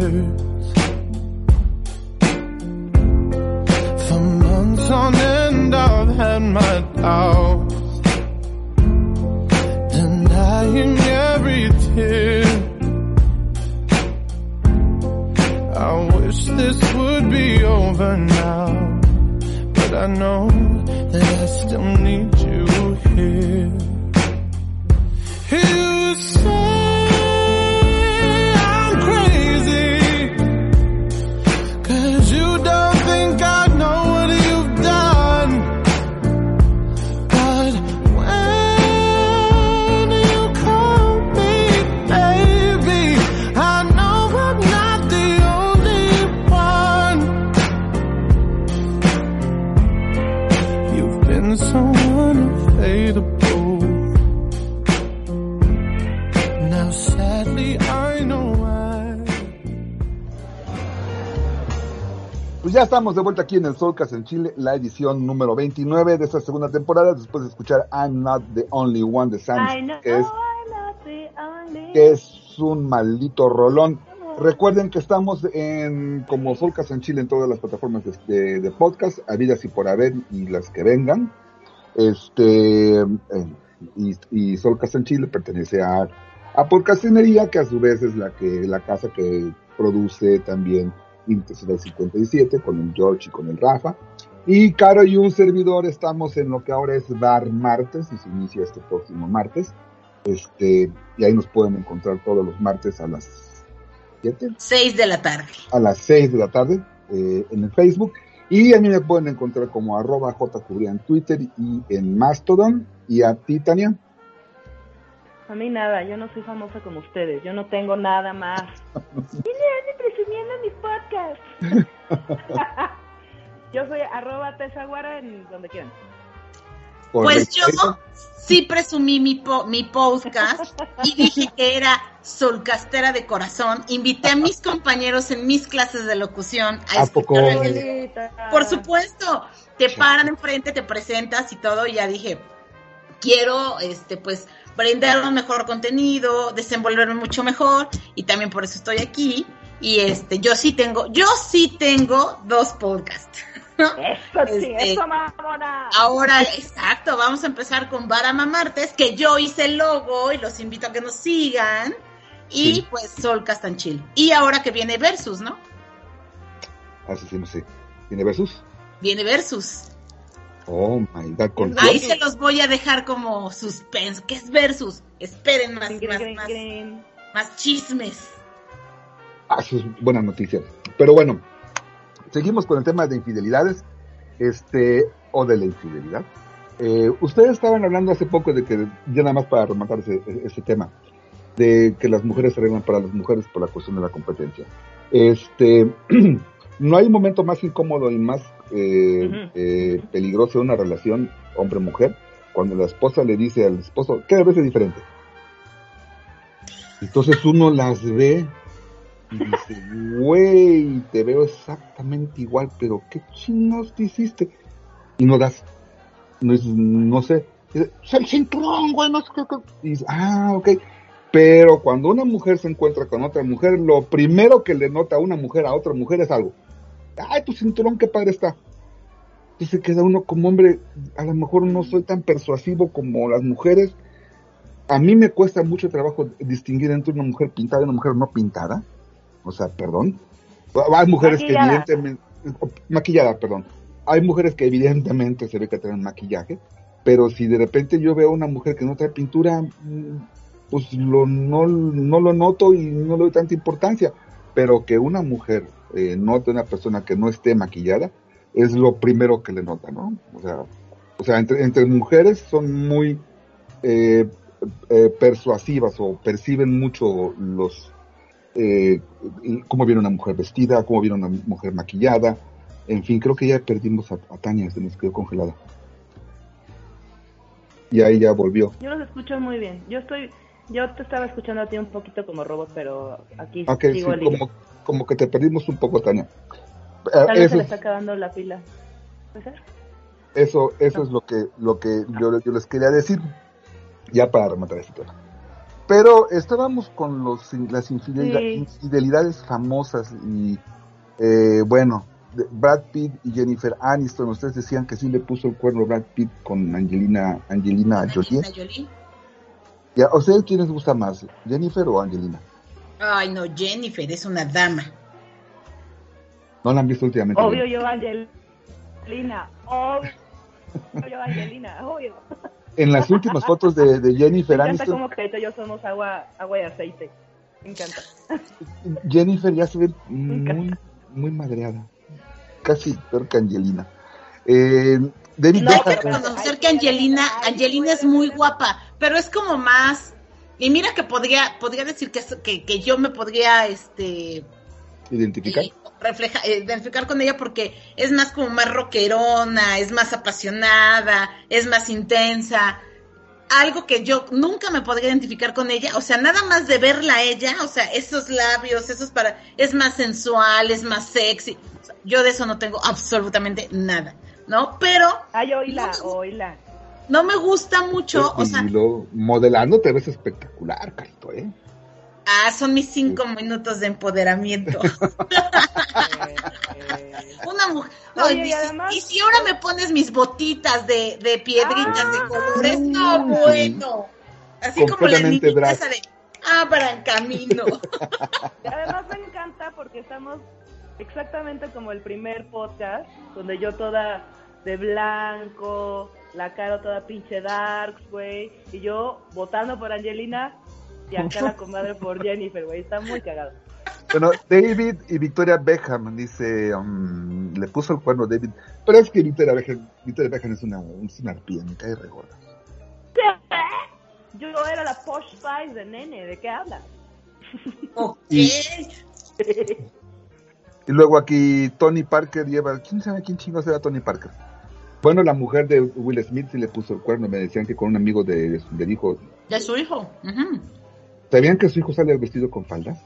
Hurts. For months on end, I've had my doubts denying every tear. I wish this would be over now, but I know that I still need you here. Ya estamos de vuelta aquí en el Soulcast en Chile, la edición número 29 de esta segunda temporada, después de escuchar I'm Not the Only One de Sam, que es, que un maldito rolón. Recuerden que estamos en como Soulcast en Chile en todas las plataformas de, de- de podcast, habidas y por haber y las que vengan. Este eh, y, y Soulcast en Chile pertenece a, a Podcastinería, que a su vez es la que la casa que produce también Intensidad 57 con el George y con el Rafa. Y Caro y un servidor estamos en lo que ahora es Bar Martes y se inicia este próximo martes. Este, y ahí nos pueden encontrar todos los martes a las 7, Seis de la tarde. a las 6 de la tarde eh, en el Facebook. Y a mí me pueden encontrar como arroba jcubría en Twitter y en Mastodon. Y a ti, Tania. A mí nada, yo no soy famosa como ustedes, yo no tengo nada más. Vine ande presumiendo mi podcast. yo soy arroba tesaguara en donde quieran. Pues yo sí presumí mi, po- mi podcast y dije que era solcastera de corazón. Invité a mis compañeros en mis clases de locución a ¿A poco? Por supuesto, te paran enfrente, te presentas y todo, y ya dije, quiero, este, pues, brindar un mejor contenido, desenvolverme mucho mejor, y también por eso estoy aquí. Y este, yo sí tengo, yo sí tengo dos podcasts. ¿no? Eso sí, Este, eso mamona. Ahora, exacto, vamos a empezar con Barama Martes, que yo hice el logo y los invito a que nos sigan. Y Sí. pues Sol Castanchil. Y ahora que viene Versus, ¿no? Así sí, no sé. ¿Tiene versus? Viene Versus. Oh my god, con Ahí se los voy a dejar como suspenso. ¿Qué es Versus? Esperen más, más, más, chismes. Ah, eso es buena noticia. Pero bueno, seguimos con el tema de infidelidades, este, o de la infidelidad. Eh, ustedes estaban hablando hace poco de que, ya nada más para rematar ese, ese tema, de que las mujeres se arreglan para las mujeres por la cuestión de la competencia. Este, no hay momento más incómodo y más eh, eh, peligroso de una relación hombre-mujer cuando la esposa le dice al esposo, cada vez es diferente. Entonces uno las ve y dice, güey, te veo exactamente igual, pero ¿qué chinos te hiciste? Y no das, no, dices, no sé, "Es el cinturón, güey, no sé qué, qué". Y dice, ah, ok. Pero cuando una mujer se encuentra con otra mujer, lo primero que le nota a una mujer a otra mujer es algo. Ay, tu cinturón, qué padre está. Se queda uno como hombre, a lo mejor no soy tan persuasivo como las mujeres. A mí me cuesta mucho trabajo distinguir entre una mujer pintada y una mujer no pintada. O sea, perdón. Hay mujeres Maquillada. que evidentemente, maquillada, perdón. Hay mujeres que evidentemente se ve que tienen maquillaje, pero si de repente yo veo a una mujer que no trae pintura, mm, pues lo, no, no lo noto y no le doy tanta importancia. Pero que una mujer eh, note a una persona que no esté maquillada, es lo primero que le nota, ¿no? O sea, o sea entre, entre mujeres son muy eh, eh, persuasivas o perciben mucho los eh, cómo viene una mujer vestida, cómo viene una mujer maquillada. En fin, creo que ya perdimos a, a Tania, se nos quedó congelada. Y ahí ya volvió. Yo los escucho muy bien. Yo estoy, yo te estaba escuchando a ti un poquito como robot, pero aquí Ok, sí, sigo hilo. como, como que te perdimos un poco, Tania. Eh, Tal vez se le es- está acabando la pila. ¿Puede ser? eso, eso es lo que, lo que yo, yo les quería decir, ya para rematar este tema. Pero estábamos con los, las Sí. infidelidades famosas y, eh, bueno, de- Brad Pitt y Jennifer Aniston, ustedes decían que sí le puso el cuerno Brad Pitt con Angelina, Angelina Jolie. Angelina Jolie. ¿Y a ustedes quién les gusta más, Jennifer o Angelina? Ay, no, Jennifer es una dama. ¿No la han visto últimamente? Obvio yo, Angelina. Obvio yo, Angelina. Obvio. En las últimas fotos de, de Me Jennifer encanta Aniston, como y yo somos agua, agua y aceite. Me encanta. Jennifer ya se ve muy, muy madreada. Casi peor que Angelina. Eh, David No hay que reconocer que Angelina, Angelina es muy guapa, pero es como más. Y mira que podría, podría decir que, que, que yo me podría, este, identificar. y refleja, identificar con ella porque es más como más rockerona, es más apasionada, es más intensa. Algo que yo nunca me podría identificar con ella, o sea, nada más de verla a ella, o sea, esos labios, esos para, es más sensual, es más sexy. O sea, yo de eso no tengo absolutamente nada, ¿no? Pero Ay, oíla, oíla. No me gusta mucho, o sea, y lo, modelando te ves espectacular, Carito, ¿eh? ah, son mis cinco minutos de empoderamiento. Eh, Una mujer. Oye, y, y si- además- y si ahora me pones mis botitas de, de piedritas de Ah, colores, no, sí. bueno. Así como la Completamente niñita drag. esa de abran camino. Y Además me encanta porque estamos exactamente como el primer podcast, donde yo toda de blanco, la cara toda pinche darks, güey, y yo votando por Angelina y acá la comadre por Jennifer, güey, está muy cagado. Bueno, David y Victoria Beckham, dice, um, le puso el cuerno David. Pero es que Victoria Beckham, Victoria Beckham es una, es una arpía, me cae re gorda. Yo era la Posh Spice de nene, ¿de qué hablas? ok. Y- Y luego aquí Tony Parker lleva, ¿quién sabe quién chingo será Tony Parker? Bueno, la mujer de Will Smith sí le puso el cuerno, me decían que con un amigo de, del hijo. De su hijo. Ujú. ¿Sabían que su hijo sale vestido con faldas?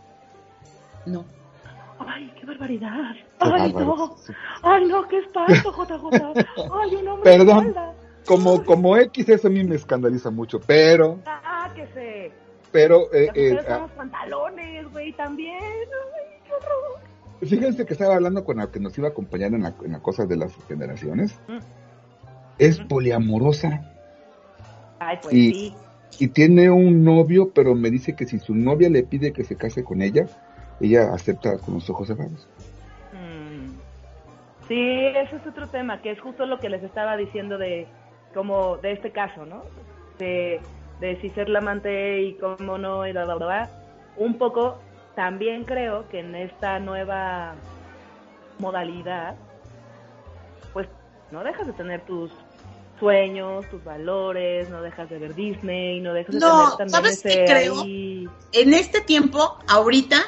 No. Ay, qué barbaridad. Qué Ay, bárbaro. no. Ay, no, qué espanto, JJ. Ay, un hombre Perdón. de falda. Como, como X, eso a mí me escandaliza mucho, pero, Ah, que se. pero, eh, Las eh, mujeres ah, pantalones, güey, también. Ay, qué horror. fíjense que estaba hablando con la que nos iba a acompañar en la, en la cosa de las generaciones. Mm. Es poliamorosa Ay, pues Y- sí. y tiene un novio, pero me dice que si su novia le pide que se case con ella, ella acepta con los ojos cerrados. Mm. Sí, ese es otro tema, que es justo lo que les estaba diciendo de como de este caso, ¿no? De, de si ser la amante y cómo no, y bla, bla. Un poco, también creo que en esta nueva modalidad, pues no dejas de tener tus sueños, tus valores, no dejas de ver Disney, no dejas de No, tener también ¿sabes qué creo? ahí- En este tiempo, ahorita,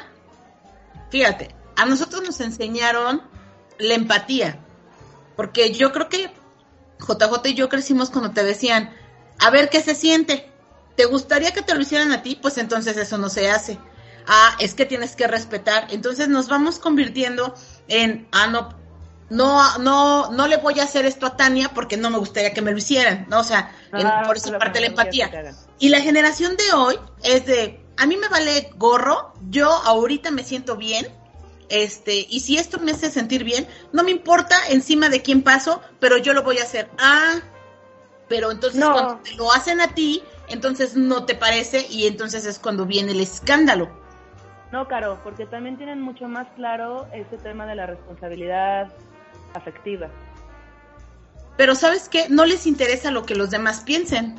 fíjate, a nosotros nos enseñaron la empatía. Porque yo creo que JJ y yo crecimos cuando te decían, a ver qué se siente. ¿Te gustaría que te lo hicieran a ti? Pues entonces eso no se hace. Ah, es que tienes que respetar. Entonces nos vamos convirtiendo en, ah, no, no, no, no le voy a hacer esto a Tania porque no me gustaría que me lo hicieran, ¿no? O sea, en- Ah, por esa parte de la empatía. Y la generación de hoy es de, a mí me vale gorro, yo ahorita me siento bien este, y si esto me hace sentir bien, no me importa encima de quién paso, pero yo lo voy a hacer. Ah, pero entonces No. cuando te lo hacen a ti, entonces no te parece y entonces es cuando viene el escándalo. No, Caro, porque también tienen mucho más claro ese tema de la responsabilidad afectiva. Pero ¿sabes qué? No les interesa lo que los demás piensen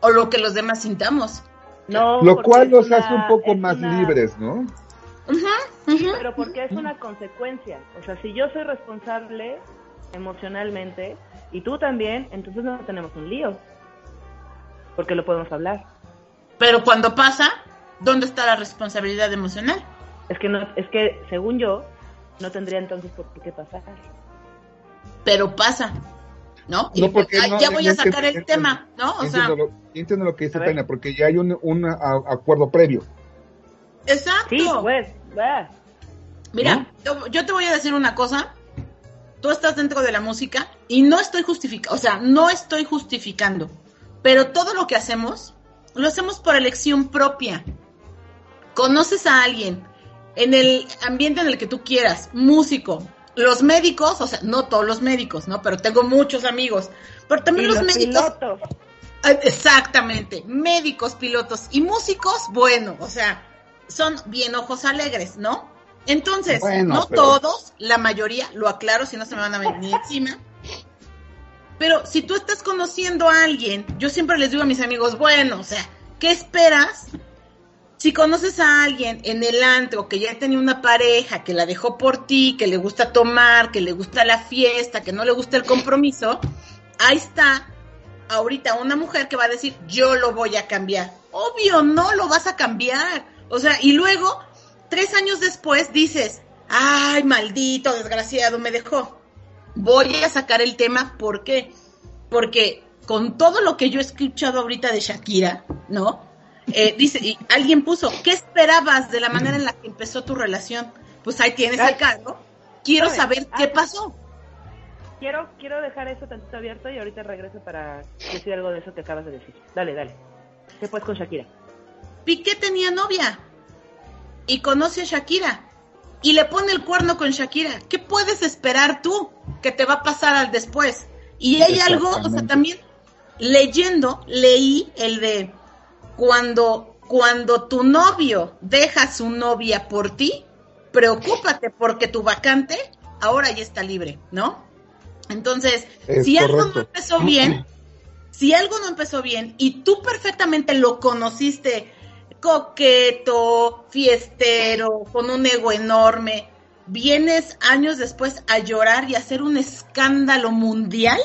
o lo que los demás sintamos. No, Lo cual los una- hace un poco más una- libres, ¿no? Ujú. Pero porque es una consecuencia. O sea, si yo soy responsable emocionalmente y tú también, entonces no tenemos un lío. Porque lo podemos hablar. Pero cuando pasa, ¿dónde está la responsabilidad emocional? Es que no, es que según yo no tendría entonces por qué pasar. Pero pasa, ¿no? No, Y, porque ay, no- ya voy a sacar entiendo- el tema, ¿no? O sea, entiendo, lo, entiendo lo que dice A ver. Tania, porque ya hay un, un a- acuerdo previo. exacto. Sí, pues, va. Mira, ¿No? yo, yo te voy a decir una cosa. Tú estás dentro de la música y no estoy justificando, o sea, no estoy justificando, pero todo lo que hacemos lo hacemos por elección propia. Conoces a alguien en el ambiente en el que tú quieras, músico, los médicos, o sea, no todos los médicos, ¿no? Pero tengo muchos amigos, pero Y también los, los médicos pilotos. Ah, Exactamente, médicos, pilotos y músicos, bueno, o sea, son bien ojos alegres, ¿no? Entonces, Bueno, no pero- todos, la mayoría, lo aclaro si no se me van a venir encima. Pero si tú estás conociendo a alguien, yo siempre les digo a mis amigos, bueno, o sea, ¿qué esperas? Si conoces a alguien en el antro que ya tenía una pareja, que la dejó por ti, que le gusta tomar, que le gusta la fiesta, que no le gusta el compromiso, ahí está ahorita una mujer que va a decir, yo lo voy a cambiar. Obvio, no lo vas a cambiar. O sea, y luego, tres años después, dices, ay, maldito, desgraciado, me dejó. Voy a sacar el tema, ¿por qué? Porque con todo lo que yo he escuchado ahorita de Shakira, ¿no? Eh, dice, y alguien puso, ¿qué esperabas de la manera en la que empezó tu relación? Pues ahí tienes el cargo. Quiero saber qué pasó. Quiero, quiero dejar eso tantito abierto y ahorita regreso para decir algo de eso que acabas de decir. Dale, dale. ¿Qué pues con Shakira? Piqué tenía novia y conoce a Shakira y le pone el cuerno con Shakira. ¿Qué puedes esperar tú que te va a pasar al después? Y hay algo, o sea, también leyendo, leí el de cuando, cuando tu novio deja su novia por ti, preocúpate porque tu vacante ahora ya está libre, ¿no? Entonces, Es si algo no empezó bien, si algo no empezó bien y tú perfectamente lo conociste coqueto, fiestero, con un ego enorme, vienes años después a llorar y a hacer un escándalo mundial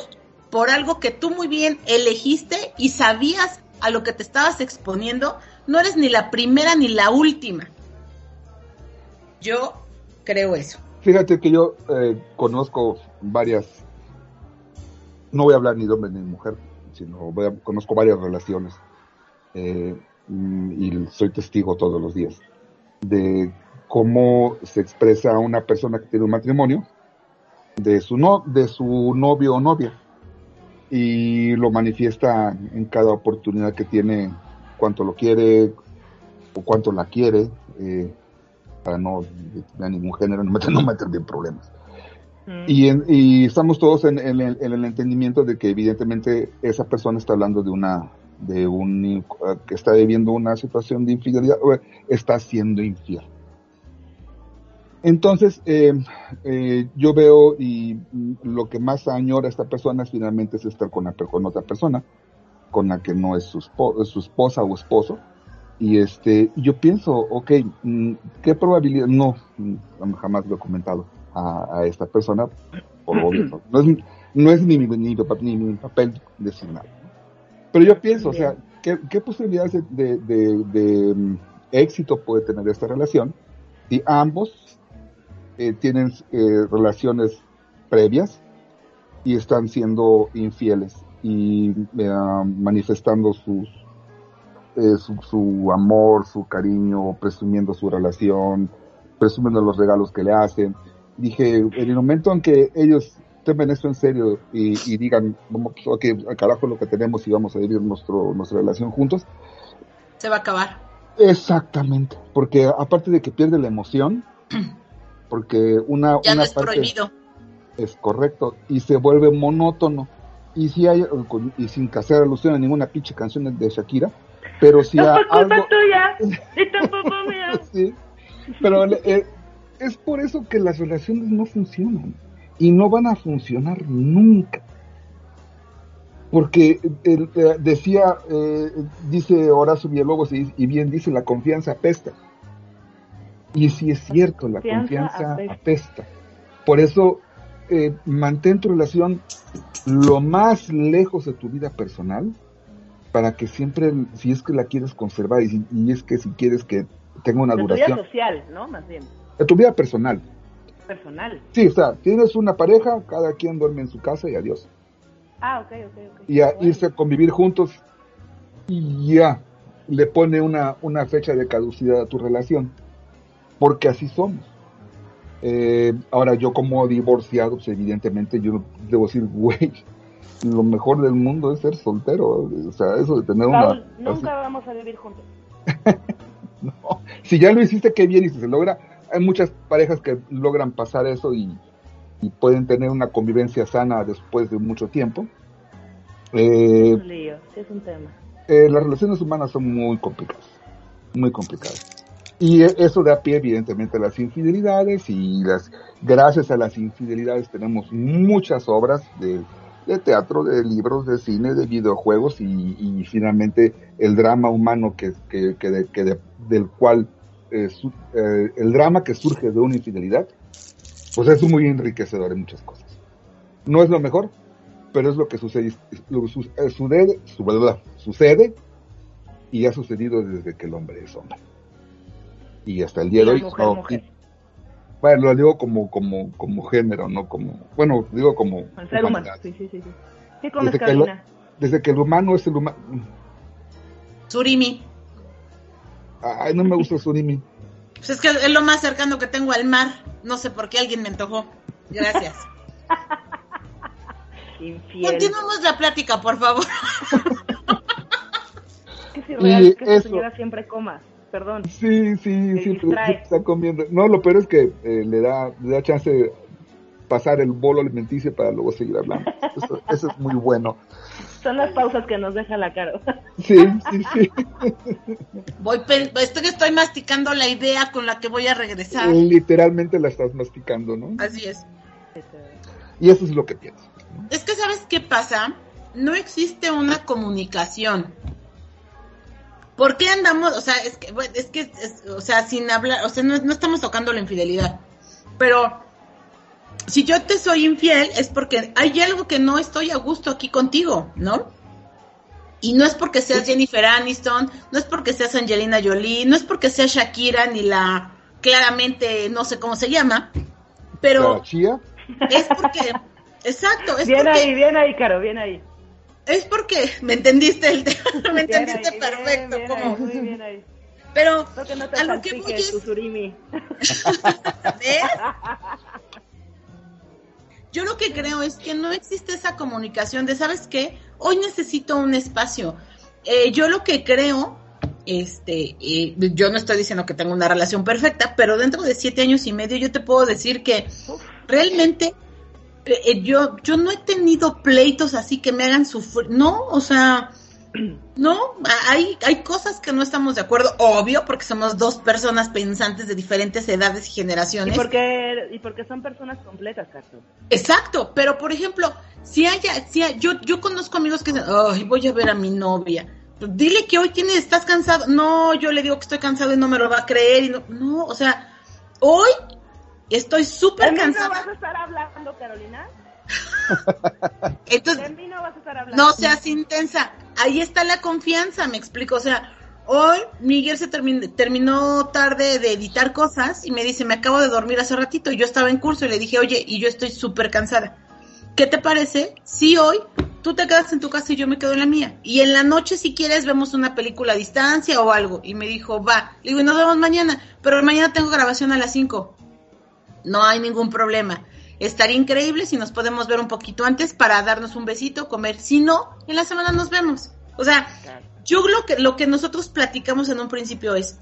por algo que tú muy bien elegiste y sabías a lo que te estabas exponiendo, no eres ni la primera ni la última. Yo creo eso. Fíjate que yo eh, conozco varias, no voy a hablar ni de hombre ni de mujer, sino voy a- conozco varias relaciones eh, y soy testigo todos los días de cómo se expresa una persona que tiene un matrimonio de su no, de su novio o novia y lo manifiesta en cada oportunidad que tiene cuánto lo quiere o cuánto la quiere eh, para no de ningún género no meter, no meterme en problemas Mm. y, en- y estamos todos en, en el, en el entendimiento de que evidentemente esa persona está hablando de una de un que está viviendo una situación de infidelidad o está siendo infiel entonces eh, eh, yo veo y lo que más añora esta persona es finalmente es estar con, la, con otra persona con la que no es su, su esposa o esposo. Y este yo pienso ok mm, qué probabilidad no mm, jamás lo he comentado a, a esta persona por obvio no, es, no es ni, mi- ni, ni mi papel ¿no? pero yo pienso o sea qué, qué posibilidades de, de- de- de, mm, éxito puede tener esta relación si ambos eh, tienen eh, relaciones previas y están siendo infieles y eh, manifestando sus eh, su, su amor, su cariño, presumiendo su relación, presumiendo los regalos que le hacen. Dije, en el momento en que ellos tomen esto en serio y, y digan, vamos, ok, al carajo lo que tenemos y vamos a vivir nuestro, nuestra relación juntos, Se va a acabar. Exactamente, porque aparte de que pierde la emoción, porque una, Ya no una es parte- prohibido. es correcto y se vuelve monótono y si hay y sin hacer alusión a ninguna pinche canción de Shakira pero si No a fue culpa algo tuya y tampoco mía. sí, pero eh, es por eso que las relaciones no funcionan y no van a funcionar nunca porque eh, eh, decía eh, dice Horacio Villalobos y, y bien dice la confianza apesta y sí es cierto la Confianza confianza apesta. por eso eh, mantén tu relación lo más lejos de tu vida personal para que siempre, si es que la quieres conservar y, si- y es que si quieres que tenga una De tu vida duración, social, ¿no? Más bien, de tu vida personal. personal. Sí, o sea, tienes una pareja, cada quien duerme en su casa y adiós. Ah, ok, ok, ok. Y a Bueno. irse a convivir juntos y ya le pone una, una fecha de caducidad a tu relación. Porque así somos. Eh, ahora, yo como divorciado, pues evidentemente yo debo decir, güey, lo mejor del mundo es ser soltero. O sea, eso de tener una... Paul, nunca vamos a vivir juntos. No, si ya lo hiciste, qué bien y si se logra. Hay muchas parejas que logran pasar eso y, y pueden tener una convivencia sana después de mucho tiempo. Eh, Es un lío, sí es un tema. eh, las relaciones humanas son muy complicadas, muy complicadas. Y eso da pie, evidentemente, a las infidelidades y las, gracias a las infidelidades tenemos muchas obras de, de teatro, de libros, de cine, de videojuegos y, finalmente el drama humano que, que, que de- que de- del cual, eh, eh, el drama que surge de una infidelidad, pues es muy enriquecedor en muchas cosas. No es lo mejor, pero es lo que sucede, su- eh, sucede y ha sucedido desde que el hombre es hombre. Y hasta el día de hoy. mujer, no, mujer. bueno, lo digo como, como, como género, no como, bueno, digo como El ser humano. humanidad. Sí, sí, sí. sí. ¿Qué comes, Desde que, lo- desde que el humano es el humano. Surimi. Ay, no me gusta el surimi. Pues es que es lo más cercano que tengo al mar. No sé por qué alguien me antojó. Gracias. Infiel. Continuamos la plática, por favor. Que si real Y que esa eso- señora siempre coma. Perdón. Sí, sí, siempre está comiendo. No, lo peor es que eh, le da le da chance de pasar el bolo alimenticio para luego seguir hablando. Eso, eso es muy bueno. Son las pausas que nos deja la cara. Sí, sí, sí. Voy estoy, estoy masticando la idea con la que voy a regresar. Literalmente la estás masticando, ¿no? Así es. Y eso es lo que pienso. ¿no? Es que, ¿sabes qué pasa? No existe una comunicación. ¿Por qué andamos? O sea, es que, bueno, es que, es- o sea, sin hablar, o sea, no, no estamos tocando la infidelidad. Pero, si yo te soy infiel, es porque hay algo que no estoy a gusto aquí contigo, ¿no? Y no es porque seas Jennifer Aniston, no es porque seas Angelina Jolie, no es porque seas Shakira, ni la, claramente, no sé cómo se llama, pero La chía, es porque, exacto, es Bien porque ahí, bien ahí, Caro, bien ahí. Es porque me entendiste el tema, me entendiste perfecto, bien, como, ahí, muy bien ahí. pero no a lo que voy. Yo lo que creo es que no existe esa comunicación de, ¿sabes qué? Hoy necesito un espacio. Eh, yo lo que creo, este, eh, yo no estoy diciendo que tengo una relación perfecta, pero dentro de siete años y medio yo te puedo decir que realmente eh, yo, yo no he tenido pleitos así que me hagan sufrir, no, o sea, no, hay, hay cosas que no estamos de acuerdo, obvio, porque somos dos personas pensantes de diferentes edades y Y generaciones. porque, y porque son personas completas, Carlos. Exacto, pero por ejemplo, si haya, si hay- yo, yo conozco amigos que dicen, ay, voy a ver a mi novia. Dile que hoy tienes, estás cansado. No, yo le digo que estoy cansado y no me lo va a creer. Y no, no, o sea, hoy estoy ¿De súper mí no vas cansada. a estar hablando, Carolina? Entonces, ¿De mí no vas a estar hablando? no seas intensa. Ahí está la confianza, me explico. O sea, hoy Miguel se termin- terminó tarde de editar cosas y me dice, me acabo de dormir hace ratito. Y yo estaba en curso y le dije, oye, y yo estoy súper cansada. ¿Qué te parece si hoy tú te quedas en tu casa y yo me quedo en la mía? Y en la noche, si quieres, vemos una película a distancia o algo. Y me dijo, va. Le digo, y nos vemos mañana. Pero mañana tengo grabación a las 5. No hay ningún problema. Estaría increíble si nos podemos ver un poquito antes para darnos un besito, comer. Si no, en la semana nos vemos. O sea, yo lo que, lo que nosotros platicamos en un principio es,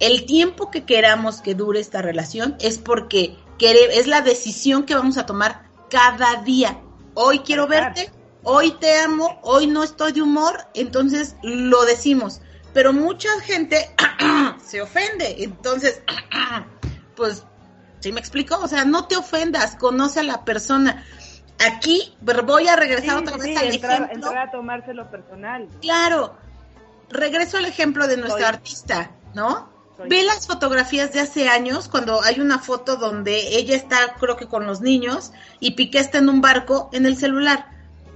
el tiempo que queramos que dure esta relación es porque es la decisión que vamos a tomar cada día. Hoy quiero verte, hoy te amo, hoy no estoy de humor, entonces lo decimos. Pero mucha gente se ofende, entonces, pues, ¿sí me explico? O sea, no te ofendas, conoce a la persona. Aquí pero voy a regresar Sí, otra vez sí, al entrar, ejemplo. entrar a tomárselo personal. Claro, regreso al ejemplo de nuestra Soy- artista, ¿no? Soy- Ve las fotografías de hace años, cuando hay una foto donde ella está, creo que con los niños, y Piqué está en un barco en el celular.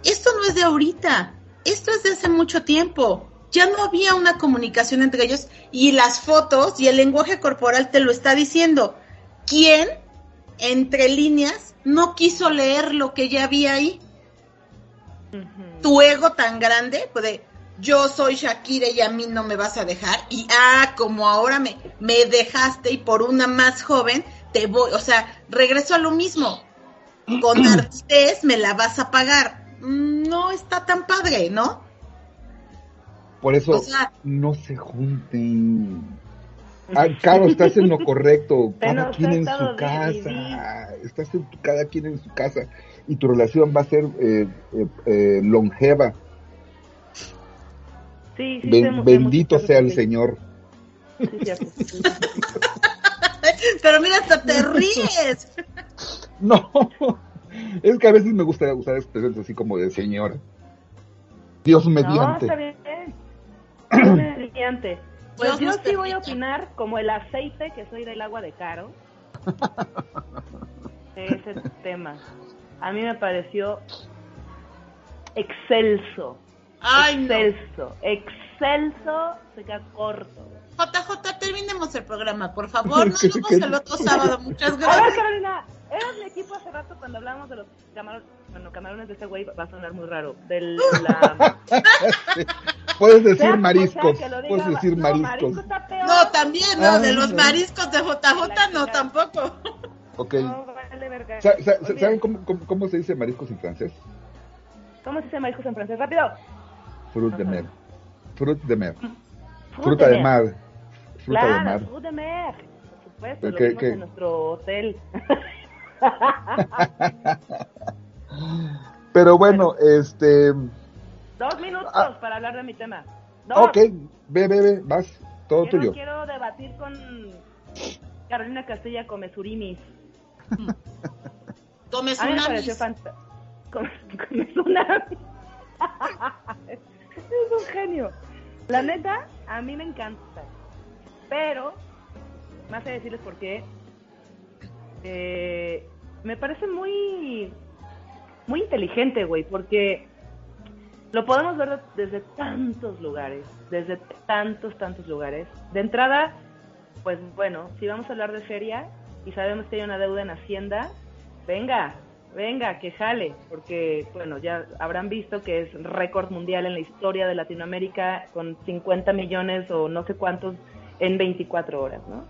Esto no es de ahorita, esto es de hace mucho tiempo. Ya no había una comunicación entre ellos y las fotos y el lenguaje corporal te lo está diciendo. ¿Quién, entre líneas, no quiso leer lo que ya había ahí? Tu ego tan grande, pues de yo soy Shakira y a mí no me vas a dejar, y ah, como ahora me, me dejaste y por una más joven te voy, o sea, regreso a lo mismo, con artes me la vas a pagar. No está tan padre, ¿no? Por eso O sea- no se junten. Ah, Caro, estás en lo correcto. Cada quien en su casa. Estás en tu- cada quien en su casa. Y tu relación va a ser eh, eh, eh, longeva. Sí, sí, Ben- bendito sea el sí. Señor. Sí, cierto. Sí, sí, sí. Pero mira, hasta te ríes. No, es que a veces me gusta usar expresiones así como de señor. Dios No, mediante. está bien. Dios mediante. Pues yo sí voy a opinar como el aceite que soy del agua de caro. de ese tema. A mí me pareció excelso. Ay, no. excelso. Excelso se queda corto. JJ, terminemos el programa, por favor. Nos vemos el otro sábado. Muchas A ver, gracias. Carolina, eras mi equipo hace rato cuando hablamos de los camarones. Bueno, camarones de ese güey va a sonar muy raro. Del, la, Puedes decir mariscos. sea diga, Puedes decir no, mariscos. marisco. No, también, no, de los mariscos de JJ, no, tampoco. Ok. No, vale verga. Sa- sa- Olvídate. ¿Saben cómo, cómo- cómo se dice mariscos en francés? ¿Cómo se dice mariscos en francés? ¡Rápido! Fruit de mer. Fruit de mer. Fruta de mar. Fruta claro, de mar. fruit de mer. Por supuesto, en nuestro hotel. Pero bueno, este. Dos minutos Ah. para hablar de mi tema. Dos. Ok, ve, ve, ve, vas. Todo Quiero, tuyo. quiero debatir con Carolina Castilla Comesurimis. Tomes A mí me una pareció fantástico. Tsunami. es un genio. La neta, a mí me encanta. Pero, más que decirles por qué, eh, me parece muy, muy inteligente, güey, porque lo podemos ver desde tantos lugares, desde tantos, tantos lugares. De entrada, pues bueno, si vamos a hablar de feria y sabemos que hay una deuda en Hacienda, venga, venga, que jale, porque bueno, ya habrán visto que es récord mundial en la historia de Latinoamérica con 50 millones o no sé cuántos en 24 horas, ¿no?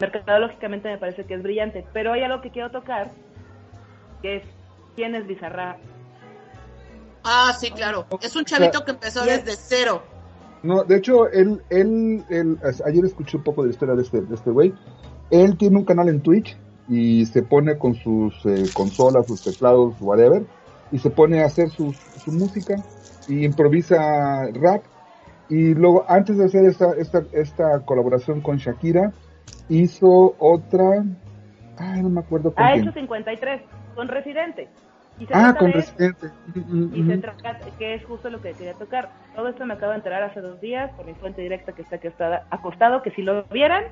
Mercadológicamente me parece que es brillante, pero hay algo que quiero tocar, que es quién es Bizarra. Ah, sí, claro. Es un chavito que empezó desde cero. No, de hecho, él, él, ayer escuché un poco de la historia de este, de este güey. Él tiene un canal en Twitch y se pone con sus eh, consolas, sus teclados, whatever, y se pone a hacer sus- su música y improvisa rap. Y luego, antes de hacer esta, esta, esta colaboración con Shakira, hizo otra. Ay, no me acuerdo con Ha quién. hecho 53 con Residente. Y se Ah, trata con de- Residente. Y se trata, que es justo lo que quería tocar. Todo esto me acabo de enterar hace dos días por mi fuente directa que está acostada, acostado, que si lo vieran,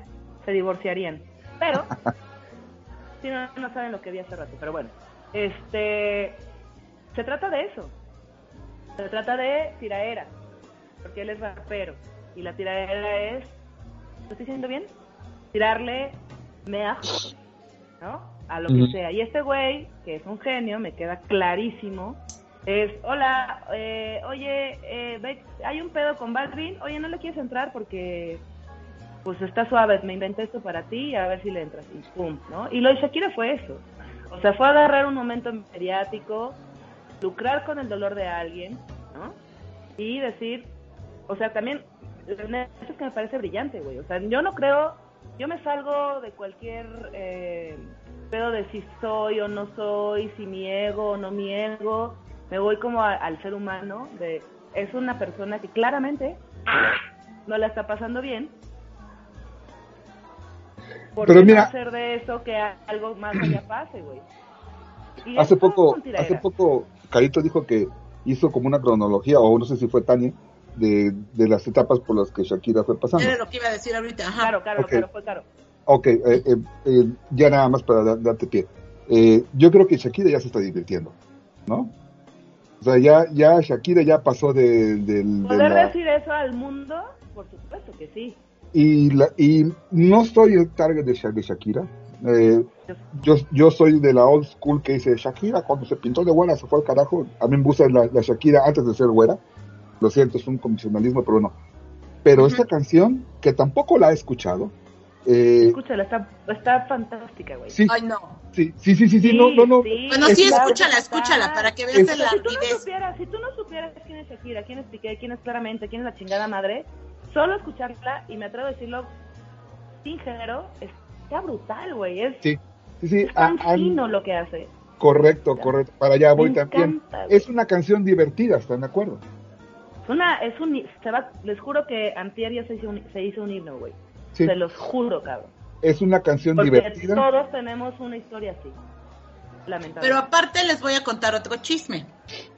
se divorciarían. Pero, si no, no saben lo que vi hace rato, pero bueno. Este, se trata de eso. Se trata de tiraera, porque él es rapero. Y la tiraera es, ¿lo estoy diciendo bien? Tirarle mea, ¿no? A lo que sea. Y este güey, que es un genio, me queda clarísimo, es, hola, eh, oye, eh, hay un pedo con Baldwin, oye, ¿no le quieres entrar? Porque, pues está suave, me inventé esto para ti, a ver si le entras. Y pum, ¿no? Y lo de Shakira fue eso. O sea, fue agarrar un momento mediático, lucrar con el dolor de alguien, ¿no? Y decir, o sea, también neta es que me parece brillante, güey. O sea, yo no creo, yo me salgo de cualquier eh, pedo de si soy o no soy, si mi ego o no mi ego. Me voy como a- al ser humano, de es una persona que claramente no la está pasando bien. ¿Por Pero qué no mira- hacer de eso que algo más allá pase, güey? Hace poco, hace poco, Carito dijo que hizo como una cronología, o no sé si fue Tania, de, de las etapas por las que Shakira fue pasando. Era lo que iba a decir ahorita. Ajá. Claro, claro, Ok. claro, fue claro. Ok, eh, eh, eh, ya nada más para da- darte pie. Eh, yo creo que Shakira ya se está divirtiendo, ¿no? O sea, ya, ya Shakira ya pasó de, del- de ¿Poder la- decir eso al mundo? Por supuesto que sí. y, la- y no soy el target de, de Shakira. Eh, yo, yo soy de la old school que dice Shakira cuando se pintó de buena se fue al carajo. A mí me gusta la, la Shakira antes de ser güera. Lo siento, es un convencionalismo, pero no. Pero Ujú. esta canción, que tampoco la he escuchado, eh, Escúchala, está, está fantástica, güey. sí, Ay, no. sí, sí, sí, sí, sí, no, no, no. sí, Bueno, Es sí, la- escúchala, escúchala, para que veas el Si tú no supieras, si tú no supieras quién es Shakira, quién es Piqué, quién es Claramente, quién es la chingada madre, solo escucharla, y me atrevo a decirlo sin género, está brutal, güey. Es, Sí, sí, sí, es tan a- a- fino lo que hace. correcto, correcto. Para allá voy Me también. encanta. Es una canción divertida, ¿están de acuerdo? Es una, es un, se va, les juro que Antier ya se hizo un, se hizo un himno, güey. Sí, Se los juro, cabrón. es una canción Porque divertida. todos tenemos una historia así. Lamentable. Pero aparte les voy a contar otro chisme.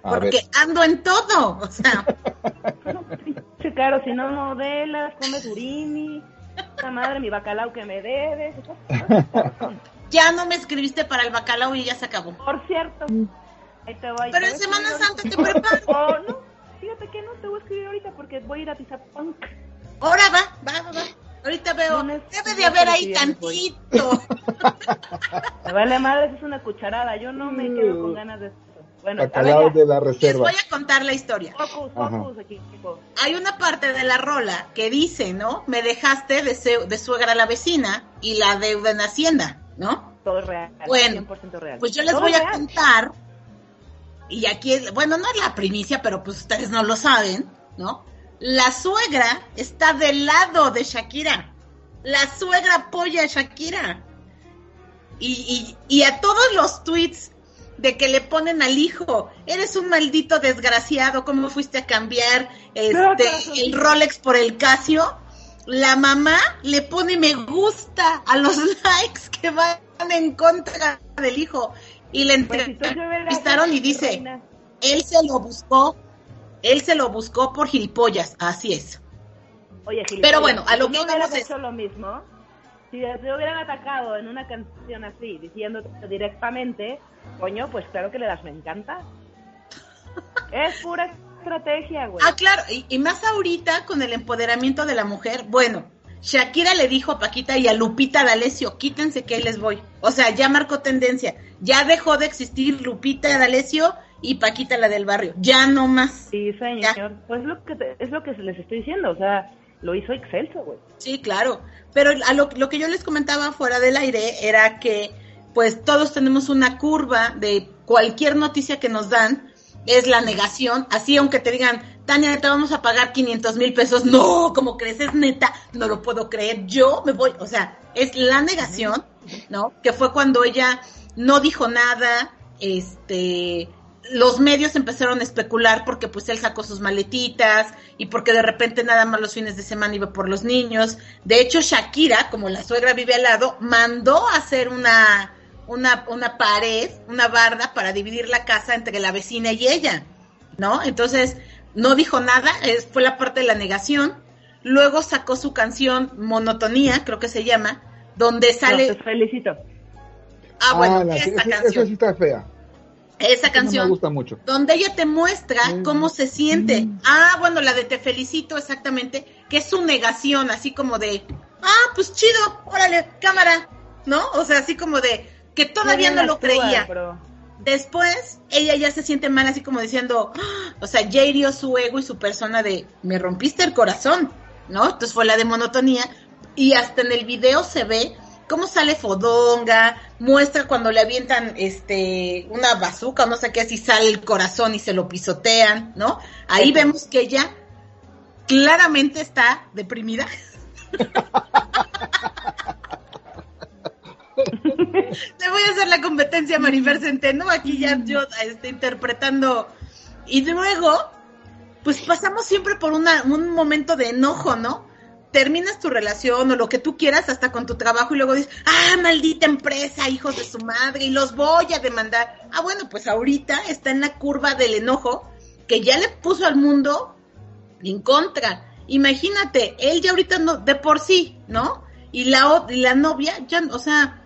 A Porque ver. ando en todo. O sea, Sí, claro, si no modelas, comes urimi, esta madre, mi bacalao que me debes. ya no me escribiste para el bacalao y ya se acabó. Por cierto, ahí te voy. Pero en Semana Santa te preparo. Oh, no, fíjate que no te voy a escribir ahorita porque voy a ir a Tizapunk. Ahora va, va, va, va. Ahorita veo. Debe de haber ahí tantito. Me vale madre, es una cucharada. Yo no me quedo con ganas de. Bueno, Bacalao de la Les reserva. voy a contar la historia. Focus, focus, equipo. Hay una parte de la rola que dice, ¿no? Me dejaste de, suegra a la vecina y la deuda en Hacienda, ¿no? Todo es real. Bueno, 100% real. Pues yo les Todo voy a contar, y aquí, es- bueno, no es la primicia, pero pues ustedes no lo saben, ¿no? La suegra está del lado de Shakira. La suegra apoya a Shakira. Y, y, y a todos los tweets de que le ponen al hijo, eres un maldito desgraciado, ¿cómo fuiste a cambiar este, el Rolex por el Casio? La mamá le pone me gusta a los likes que van en contra del hijo. Y le Pues, entrevistaron y dice, él se lo buscó, él se lo buscó por gilipollas, así es. Oye, Gil, Pero bueno, a lo que no hubieras íbamos es- hecho lo mismo, si te hubieran atacado en una canción así, diciéndote directamente, coño, pues claro que le das, me encanta. Es pura estrategia, güey. Ah, claro, y, y más ahorita con el empoderamiento de la mujer, bueno, Shakira le dijo a Paquita y a Lupita D'Alessio, quítense que ahí les voy. O sea, ya marcó tendencia, ya dejó de existir Lupita D'Alessio y Paquita la del barrio, ya no más. Sí, señor. Pues lo que te- es lo que les estoy diciendo, o sea, lo hizo excelso, güey. Sí, claro. Pero a lo, lo que yo les comentaba fuera del aire era que, pues, todos tenemos una curva de cualquier noticia que nos dan, es la negación. Así, aunque te digan, Tania, te vamos a pagar 500 mil pesos. No, como crees, es neta, no lo puedo creer. Yo me voy, o sea, es la negación, ¿no? Que fue cuando ella no dijo nada, este, los medios empezaron a especular porque pues él sacó sus maletitas y porque de repente nada más los fines de semana iba por los niños. De hecho, Shakira, como la suegra vive al lado, mandó a hacer una, una, una pared, una barda para dividir la casa entre la vecina y ella, ¿no? Entonces, no dijo nada, es- fue la parte de la negación. Luego sacó su canción Monotonía, creo que se llama, donde No, sale... te felicito. Ah, bueno, la- esa esa- canción. esa sí está fea. Esa canción. No me gusta mucho. donde ella te muestra Mm. cómo se siente. Mm. Ah, bueno, la de te felicito exactamente, que es su negación, así como de, ah, pues chido, órale, cámara, ¿no? O sea, así como de que todavía no lo actúa, creía. bro. Después, ella ya se siente mal, así como diciendo, "Ah", o sea, ya hirió su ego y su persona de, me rompiste el corazón, ¿no? Entonces fue la de monotonía. Y hasta en el video se ve cómo sale Fodonga, muestra cuando le avientan este una bazuca, no sé qué, si sale el corazón y se lo pisotean, ¿no? Ahí vemos que ella claramente está deprimida. Le voy a hacer la competencia Marifer Centeno, aquí ya yo este, interpretando. Y luego, pues pasamos siempre por una, un momento de enojo, ¿no? Terminas tu relación o lo que tú quieras hasta con tu trabajo y luego dices, ah, maldita empresa, hijos de su madre, y los voy a demandar. Ah, bueno, pues ahorita está en la curva del enojo que ya le puso al mundo en contra. Imagínate, él ya ahorita no, de por sí, ¿no? Y la, la novia, ya, o sea,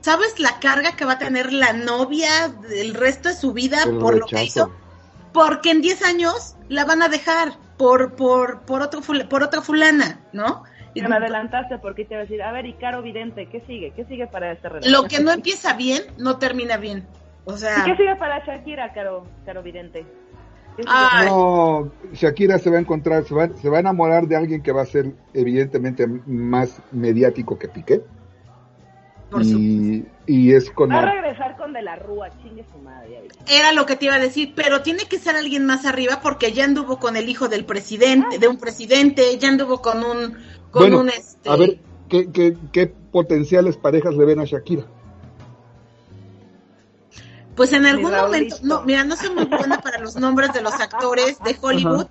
¿sabes la carga que va a tener la novia el resto de su vida por lo que hizo? Porque en 10 años la van a dejar por, por, por, otro, fula- por otra fulana, ¿no? Y Me adelantaste porque te iba a decir, a ver, y Caro Vidente, ¿qué sigue? ¿Qué sigue para esta relación? lo que no empieza bien, no termina bien. O sea, ¿Y qué sigue para Shakira, Caro, Caro Vidente? No, Shakira se va a encontrar, se va, se va a enamorar de alguien que va a ser evidentemente más mediático que Piqué. Por Y, y es con... Va a regresar con De la Rúa, chingue su madre. Era lo que te iba a decir, pero tiene que ser alguien más arriba porque ya anduvo con el hijo del presidente, de un presidente, ya anduvo con un, con Bueno, un este. A ver, ¿qué, qué, qué potenciales parejas le ven a Shakira? Pues en algún momento, no, mira, no soy muy buena para los nombres de los actores de Hollywood,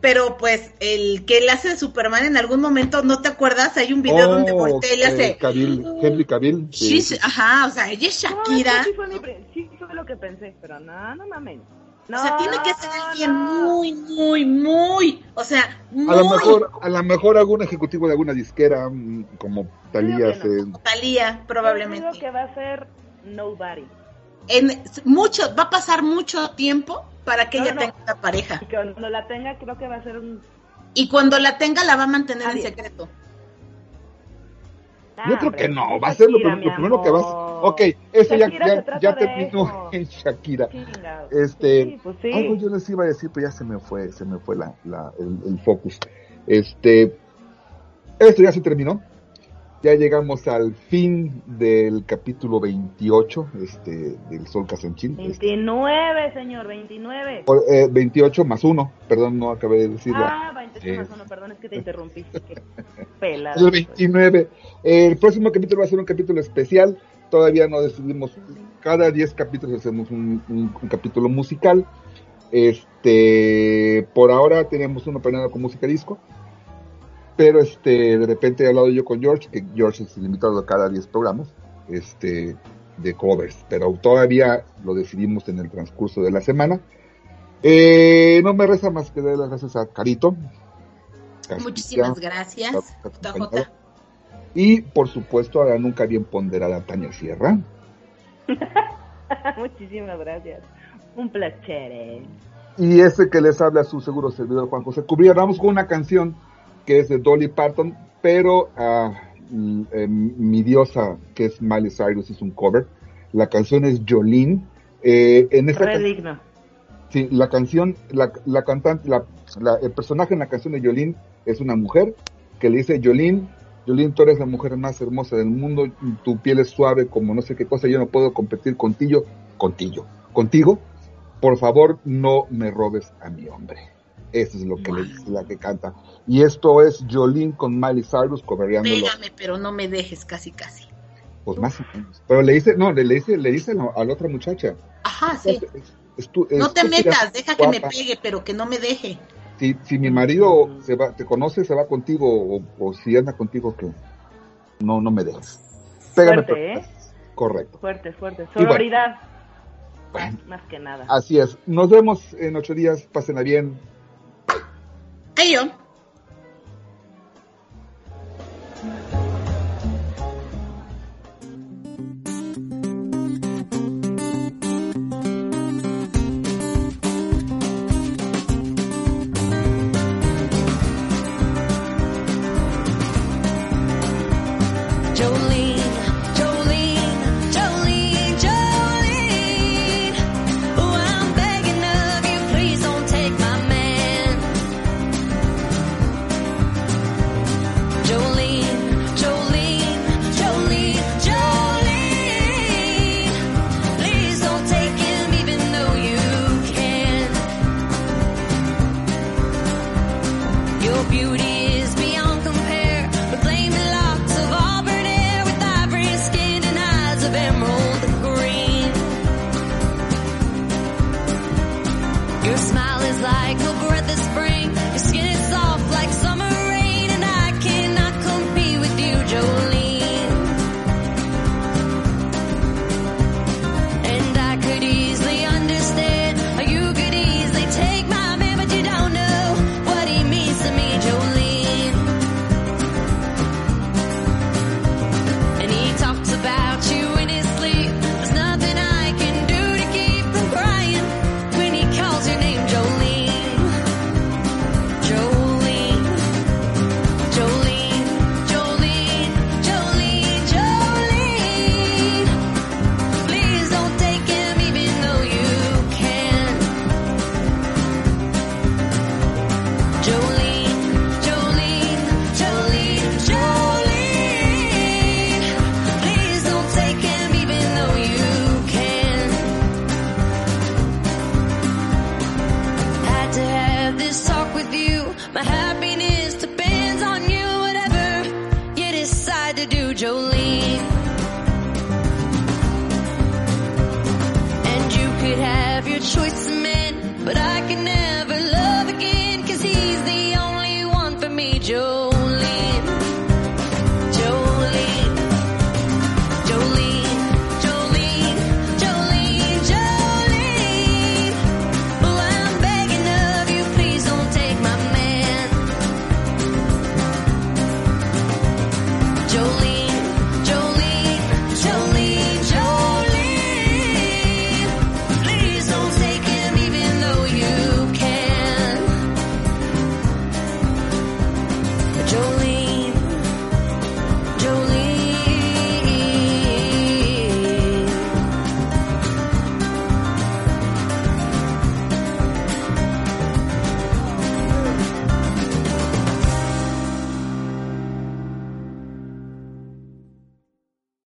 pero pues el que le hace de Superman en algún momento, ¿no te acuerdas? Hay un video donde voltea y le eh, hace. Cavill, Henry Cavill. sí, ajá, o sea, ella es No, Shakira. sí, fue mi sí fue lo que pensé, pero no, no mames. No, O sea, tiene que ser alguien no. muy, muy, muy, o sea, muy A lo mejor, a lo mejor algún ejecutivo de alguna disquera, mm, como Talía, Yo creo que se- Talía, Yo digo probablemente. que va a ser Nobody. En mucho, va a pasar mucho tiempo para que No, ella no. tenga una pareja. Y cuando la tenga, creo que va a ser un. Y cuando la tenga, la va a mantener en secreto. Ah, Yo creo que no, va a ser lo, lo primero que va a ser. amor. Ok, eso ya, Shakira ya, terminó en Shakira. Este, Sí, pues sí. algo yo les iba a decir, pero ya se me fue, se me fue la, la- el, el focus. Este, esto ya se terminó. Ya llegamos al fin del capítulo 28, este, del Sol Casanchín. Este, 29, señor, 29. por- eh, 28 más 1, perdón, no acabé de decirlo. Ah, 28 más Es- uno, perdón, es que te interrumpí. Qué pelada. El 29. El próximo capítulo va a ser un capítulo especial. Todavía no decidimos. Cada 10 capítulos hacemos un, un- un capítulo musical. Este, por ahora tenemos uno planeado con música disco. Pero este, de repente he hablado yo con George, que George es el invitado a cada 10 programas, este, de covers. Pero todavía lo decidimos en el transcurso de la semana. Eh, no me resta más que dar las gracias a Carito. Muchísimas gracias, JJ. Y por supuesto a la nunca bien ponderada Tania Sierra. Muchísimas gracias. Un placer. eh. Y ese que les habla su seguro servidor Juan José Cubría. Vamos con una canción que es de Dolly Parton, pero eh, mi diosa, que es Miley Cyrus, hizo un cover. La canción es Jolene. Eh, en esta can- sí, la canción, la, la cantante, la, la- el personaje en la canción de Jolene es una mujer que le dice Jolene, Jolene, tú eres la mujer más hermosa del mundo, tu piel es suave como no sé qué cosa, yo no puedo competir contigo, contigo, contigo, por favor no me robes a mi hombre. Eso es lo que le dice la que canta. Y esto es Jolene con Miley Cyrus cobereándolo, Pégame, pero no me dejes casi casi. pues más o menos. Pero le dice, no, le, le dice, le dice a la, otra muchacha. Ajá, sí. "Es- es tu- No te metas, deja que me pegue, pero que no me deje. si, si mi marido se va, te conoce, se va contigo, o, o si anda contigo, que no, no me dejes. Pégame, Fuerte, pero- ¿eh? Correcto. Fuerte, fuerte. bueno. Sororidad, Bueno, más que nada. así es. Nos vemos en ocho días. Pásenla bien. Ay,